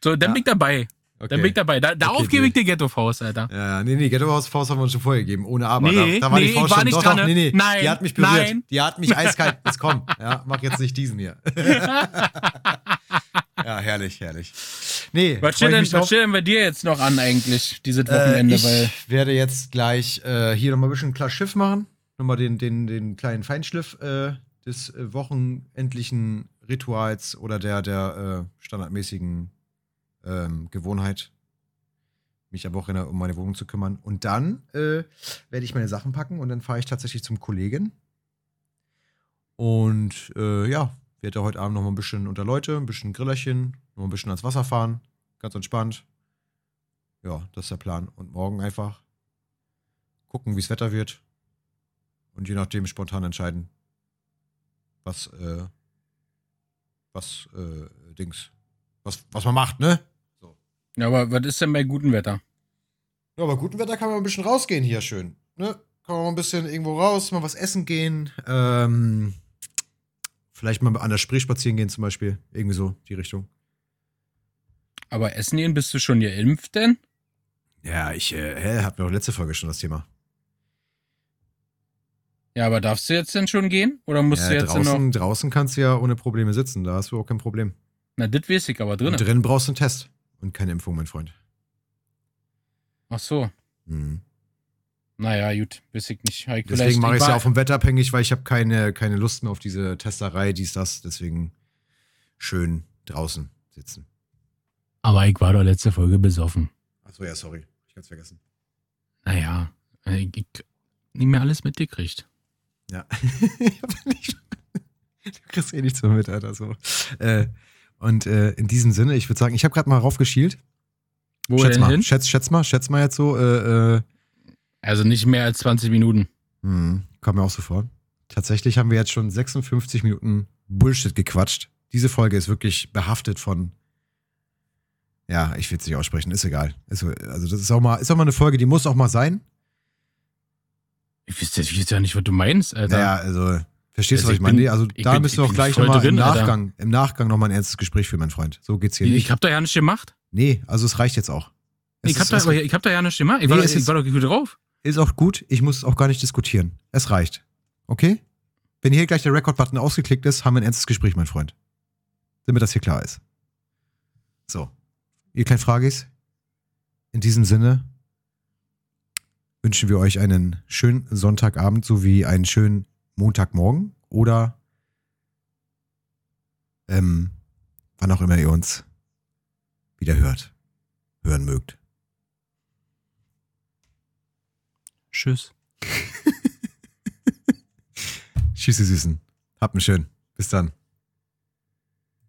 So, dann Ja. bin ich dabei. Da bin ich dabei. Da, darauf Okay, gebe ich dir Ghetto-Faust, Alter. Ja, nee, nee, Ghetto House Faust haben wir uns schon vorher gegeben, ohne Aber. Nee, da, da war nee, die ich Faust war schon, nicht doch, dran, doch, nee, nee. nein, die hat mich berührt. nein. Die hat mich eiskalt, jetzt komm. Ja, mach jetzt nicht diesen hier. ja, herrlich, herrlich. Nee, Was steht, ich denn, was steht denn bei dir jetzt noch an eigentlich, dieses Äh, Wochenende? ich weil werde jetzt gleich äh, hier nochmal ein bisschen ein kleines Schiff machen. Nochmal den, den, den kleinen Feinschliff äh, des äh, wochenendlichen Rituals oder der, der äh, standardmäßigen ähm, Gewohnheit, mich am Wochenende um meine Wohnung zu kümmern. Und dann äh, werde ich meine Sachen packen und dann fahre ich tatsächlich zum Kollegen. Und äh, ja, werde heute Abend nochmal ein bisschen unter Leute, ein bisschen Grillerchen, noch ein bisschen ans Wasser fahren. Ganz entspannt. Ja, das ist der Plan. Und morgen einfach gucken, wie das Wetter wird. Und je nachdem spontan entscheiden, was, äh, was, äh, Dings, was, was man macht, ne? Ja, aber was ist denn bei gutem Wetter? Ja, bei gutem Wetter kann man ein bisschen rausgehen hier schön, ne? Kann man mal ein bisschen irgendwo raus, mal was essen gehen, ähm, vielleicht mal an der Spree spazieren gehen zum Beispiel. Irgendwie so, die Richtung. Aber essen gehen, bist du schon geimpft denn? Ja, ich, äh, hä, hatten wir doch letzte Folge schon das Thema. Ja, aber darfst du jetzt denn schon gehen? Oder musst ja, du jetzt noch. draußen, draußen kannst du ja ohne Probleme sitzen, da hast du auch kein Problem. Na, das weiß ich aber drin. Und drin brauchst du einen Test und keine Impfung, mein Freund. Ach so. Mhm. Naja, gut, weiß ich nicht. Ich Deswegen vielleicht- mache ich es ja auch vom Wetter abhängig, weil ich habe keine, keine Lust mehr auf diese Testerei, dies, das. Deswegen schön draußen sitzen. Aber ich war doch letzte Folge besoffen. Achso, ja, sorry. Ich hab's vergessen. Naja, ich, ich nie mehr alles mitgekriegt. Ja. ich hab nicht, du kriegst eh nichts mehr mit, Alter. So. Äh, und äh, in diesem Sinne, ich würde sagen, ich habe gerade mal raufgeschielt. Wo schätz denn mal, hin? schätz, schätz mal, schätz mal jetzt so. Äh, äh, Also nicht mehr als 20 Minuten. hm, kommt mir auch so vor. Tatsächlich haben wir jetzt schon 56 Minuten Bullshit gequatscht. Diese Folge ist wirklich behaftet von. Ja, ich will es nicht aussprechen, ist egal. Ist, also, das ist auch, mal, ist auch mal eine Folge, die muss auch mal sein. Ich weiß, ich weiß ja nicht, was du meinst, Alter. Naja, also, verstehst du, Also was ich ich meine? Nee, also, ich da bin- müssen wir auch gleich nochmal im Alter. Nachgang, im Nachgang nochmal ein ernstes Gespräch führen, mein Freund. So geht's hier ich nicht. ich hab da ja nicht gemacht. Nee, also es reicht jetzt auch. Es Ich hab, ist, da, aber ich hab da ja nicht gemacht. Ich war, Nee, doch- es ich ist- war doch gut drauf. ist auch gut, ich muss auch gar nicht diskutieren. Es reicht. Okay? Wenn hier gleich der Record-Button ausgeklickt ist, haben wir ein ernstes Gespräch, mein Freund. Damit das hier klar ist. So. Ihr kleinen Fragis, in diesem Sinne wünschen wir euch einen schönen Sonntagabend sowie einen schönen Montagmorgen oder ähm, wann auch immer ihr uns wieder hört, hören mögt. Tschüss. Tschüss, ihr Süßen. Habt einen schön. Bis dann.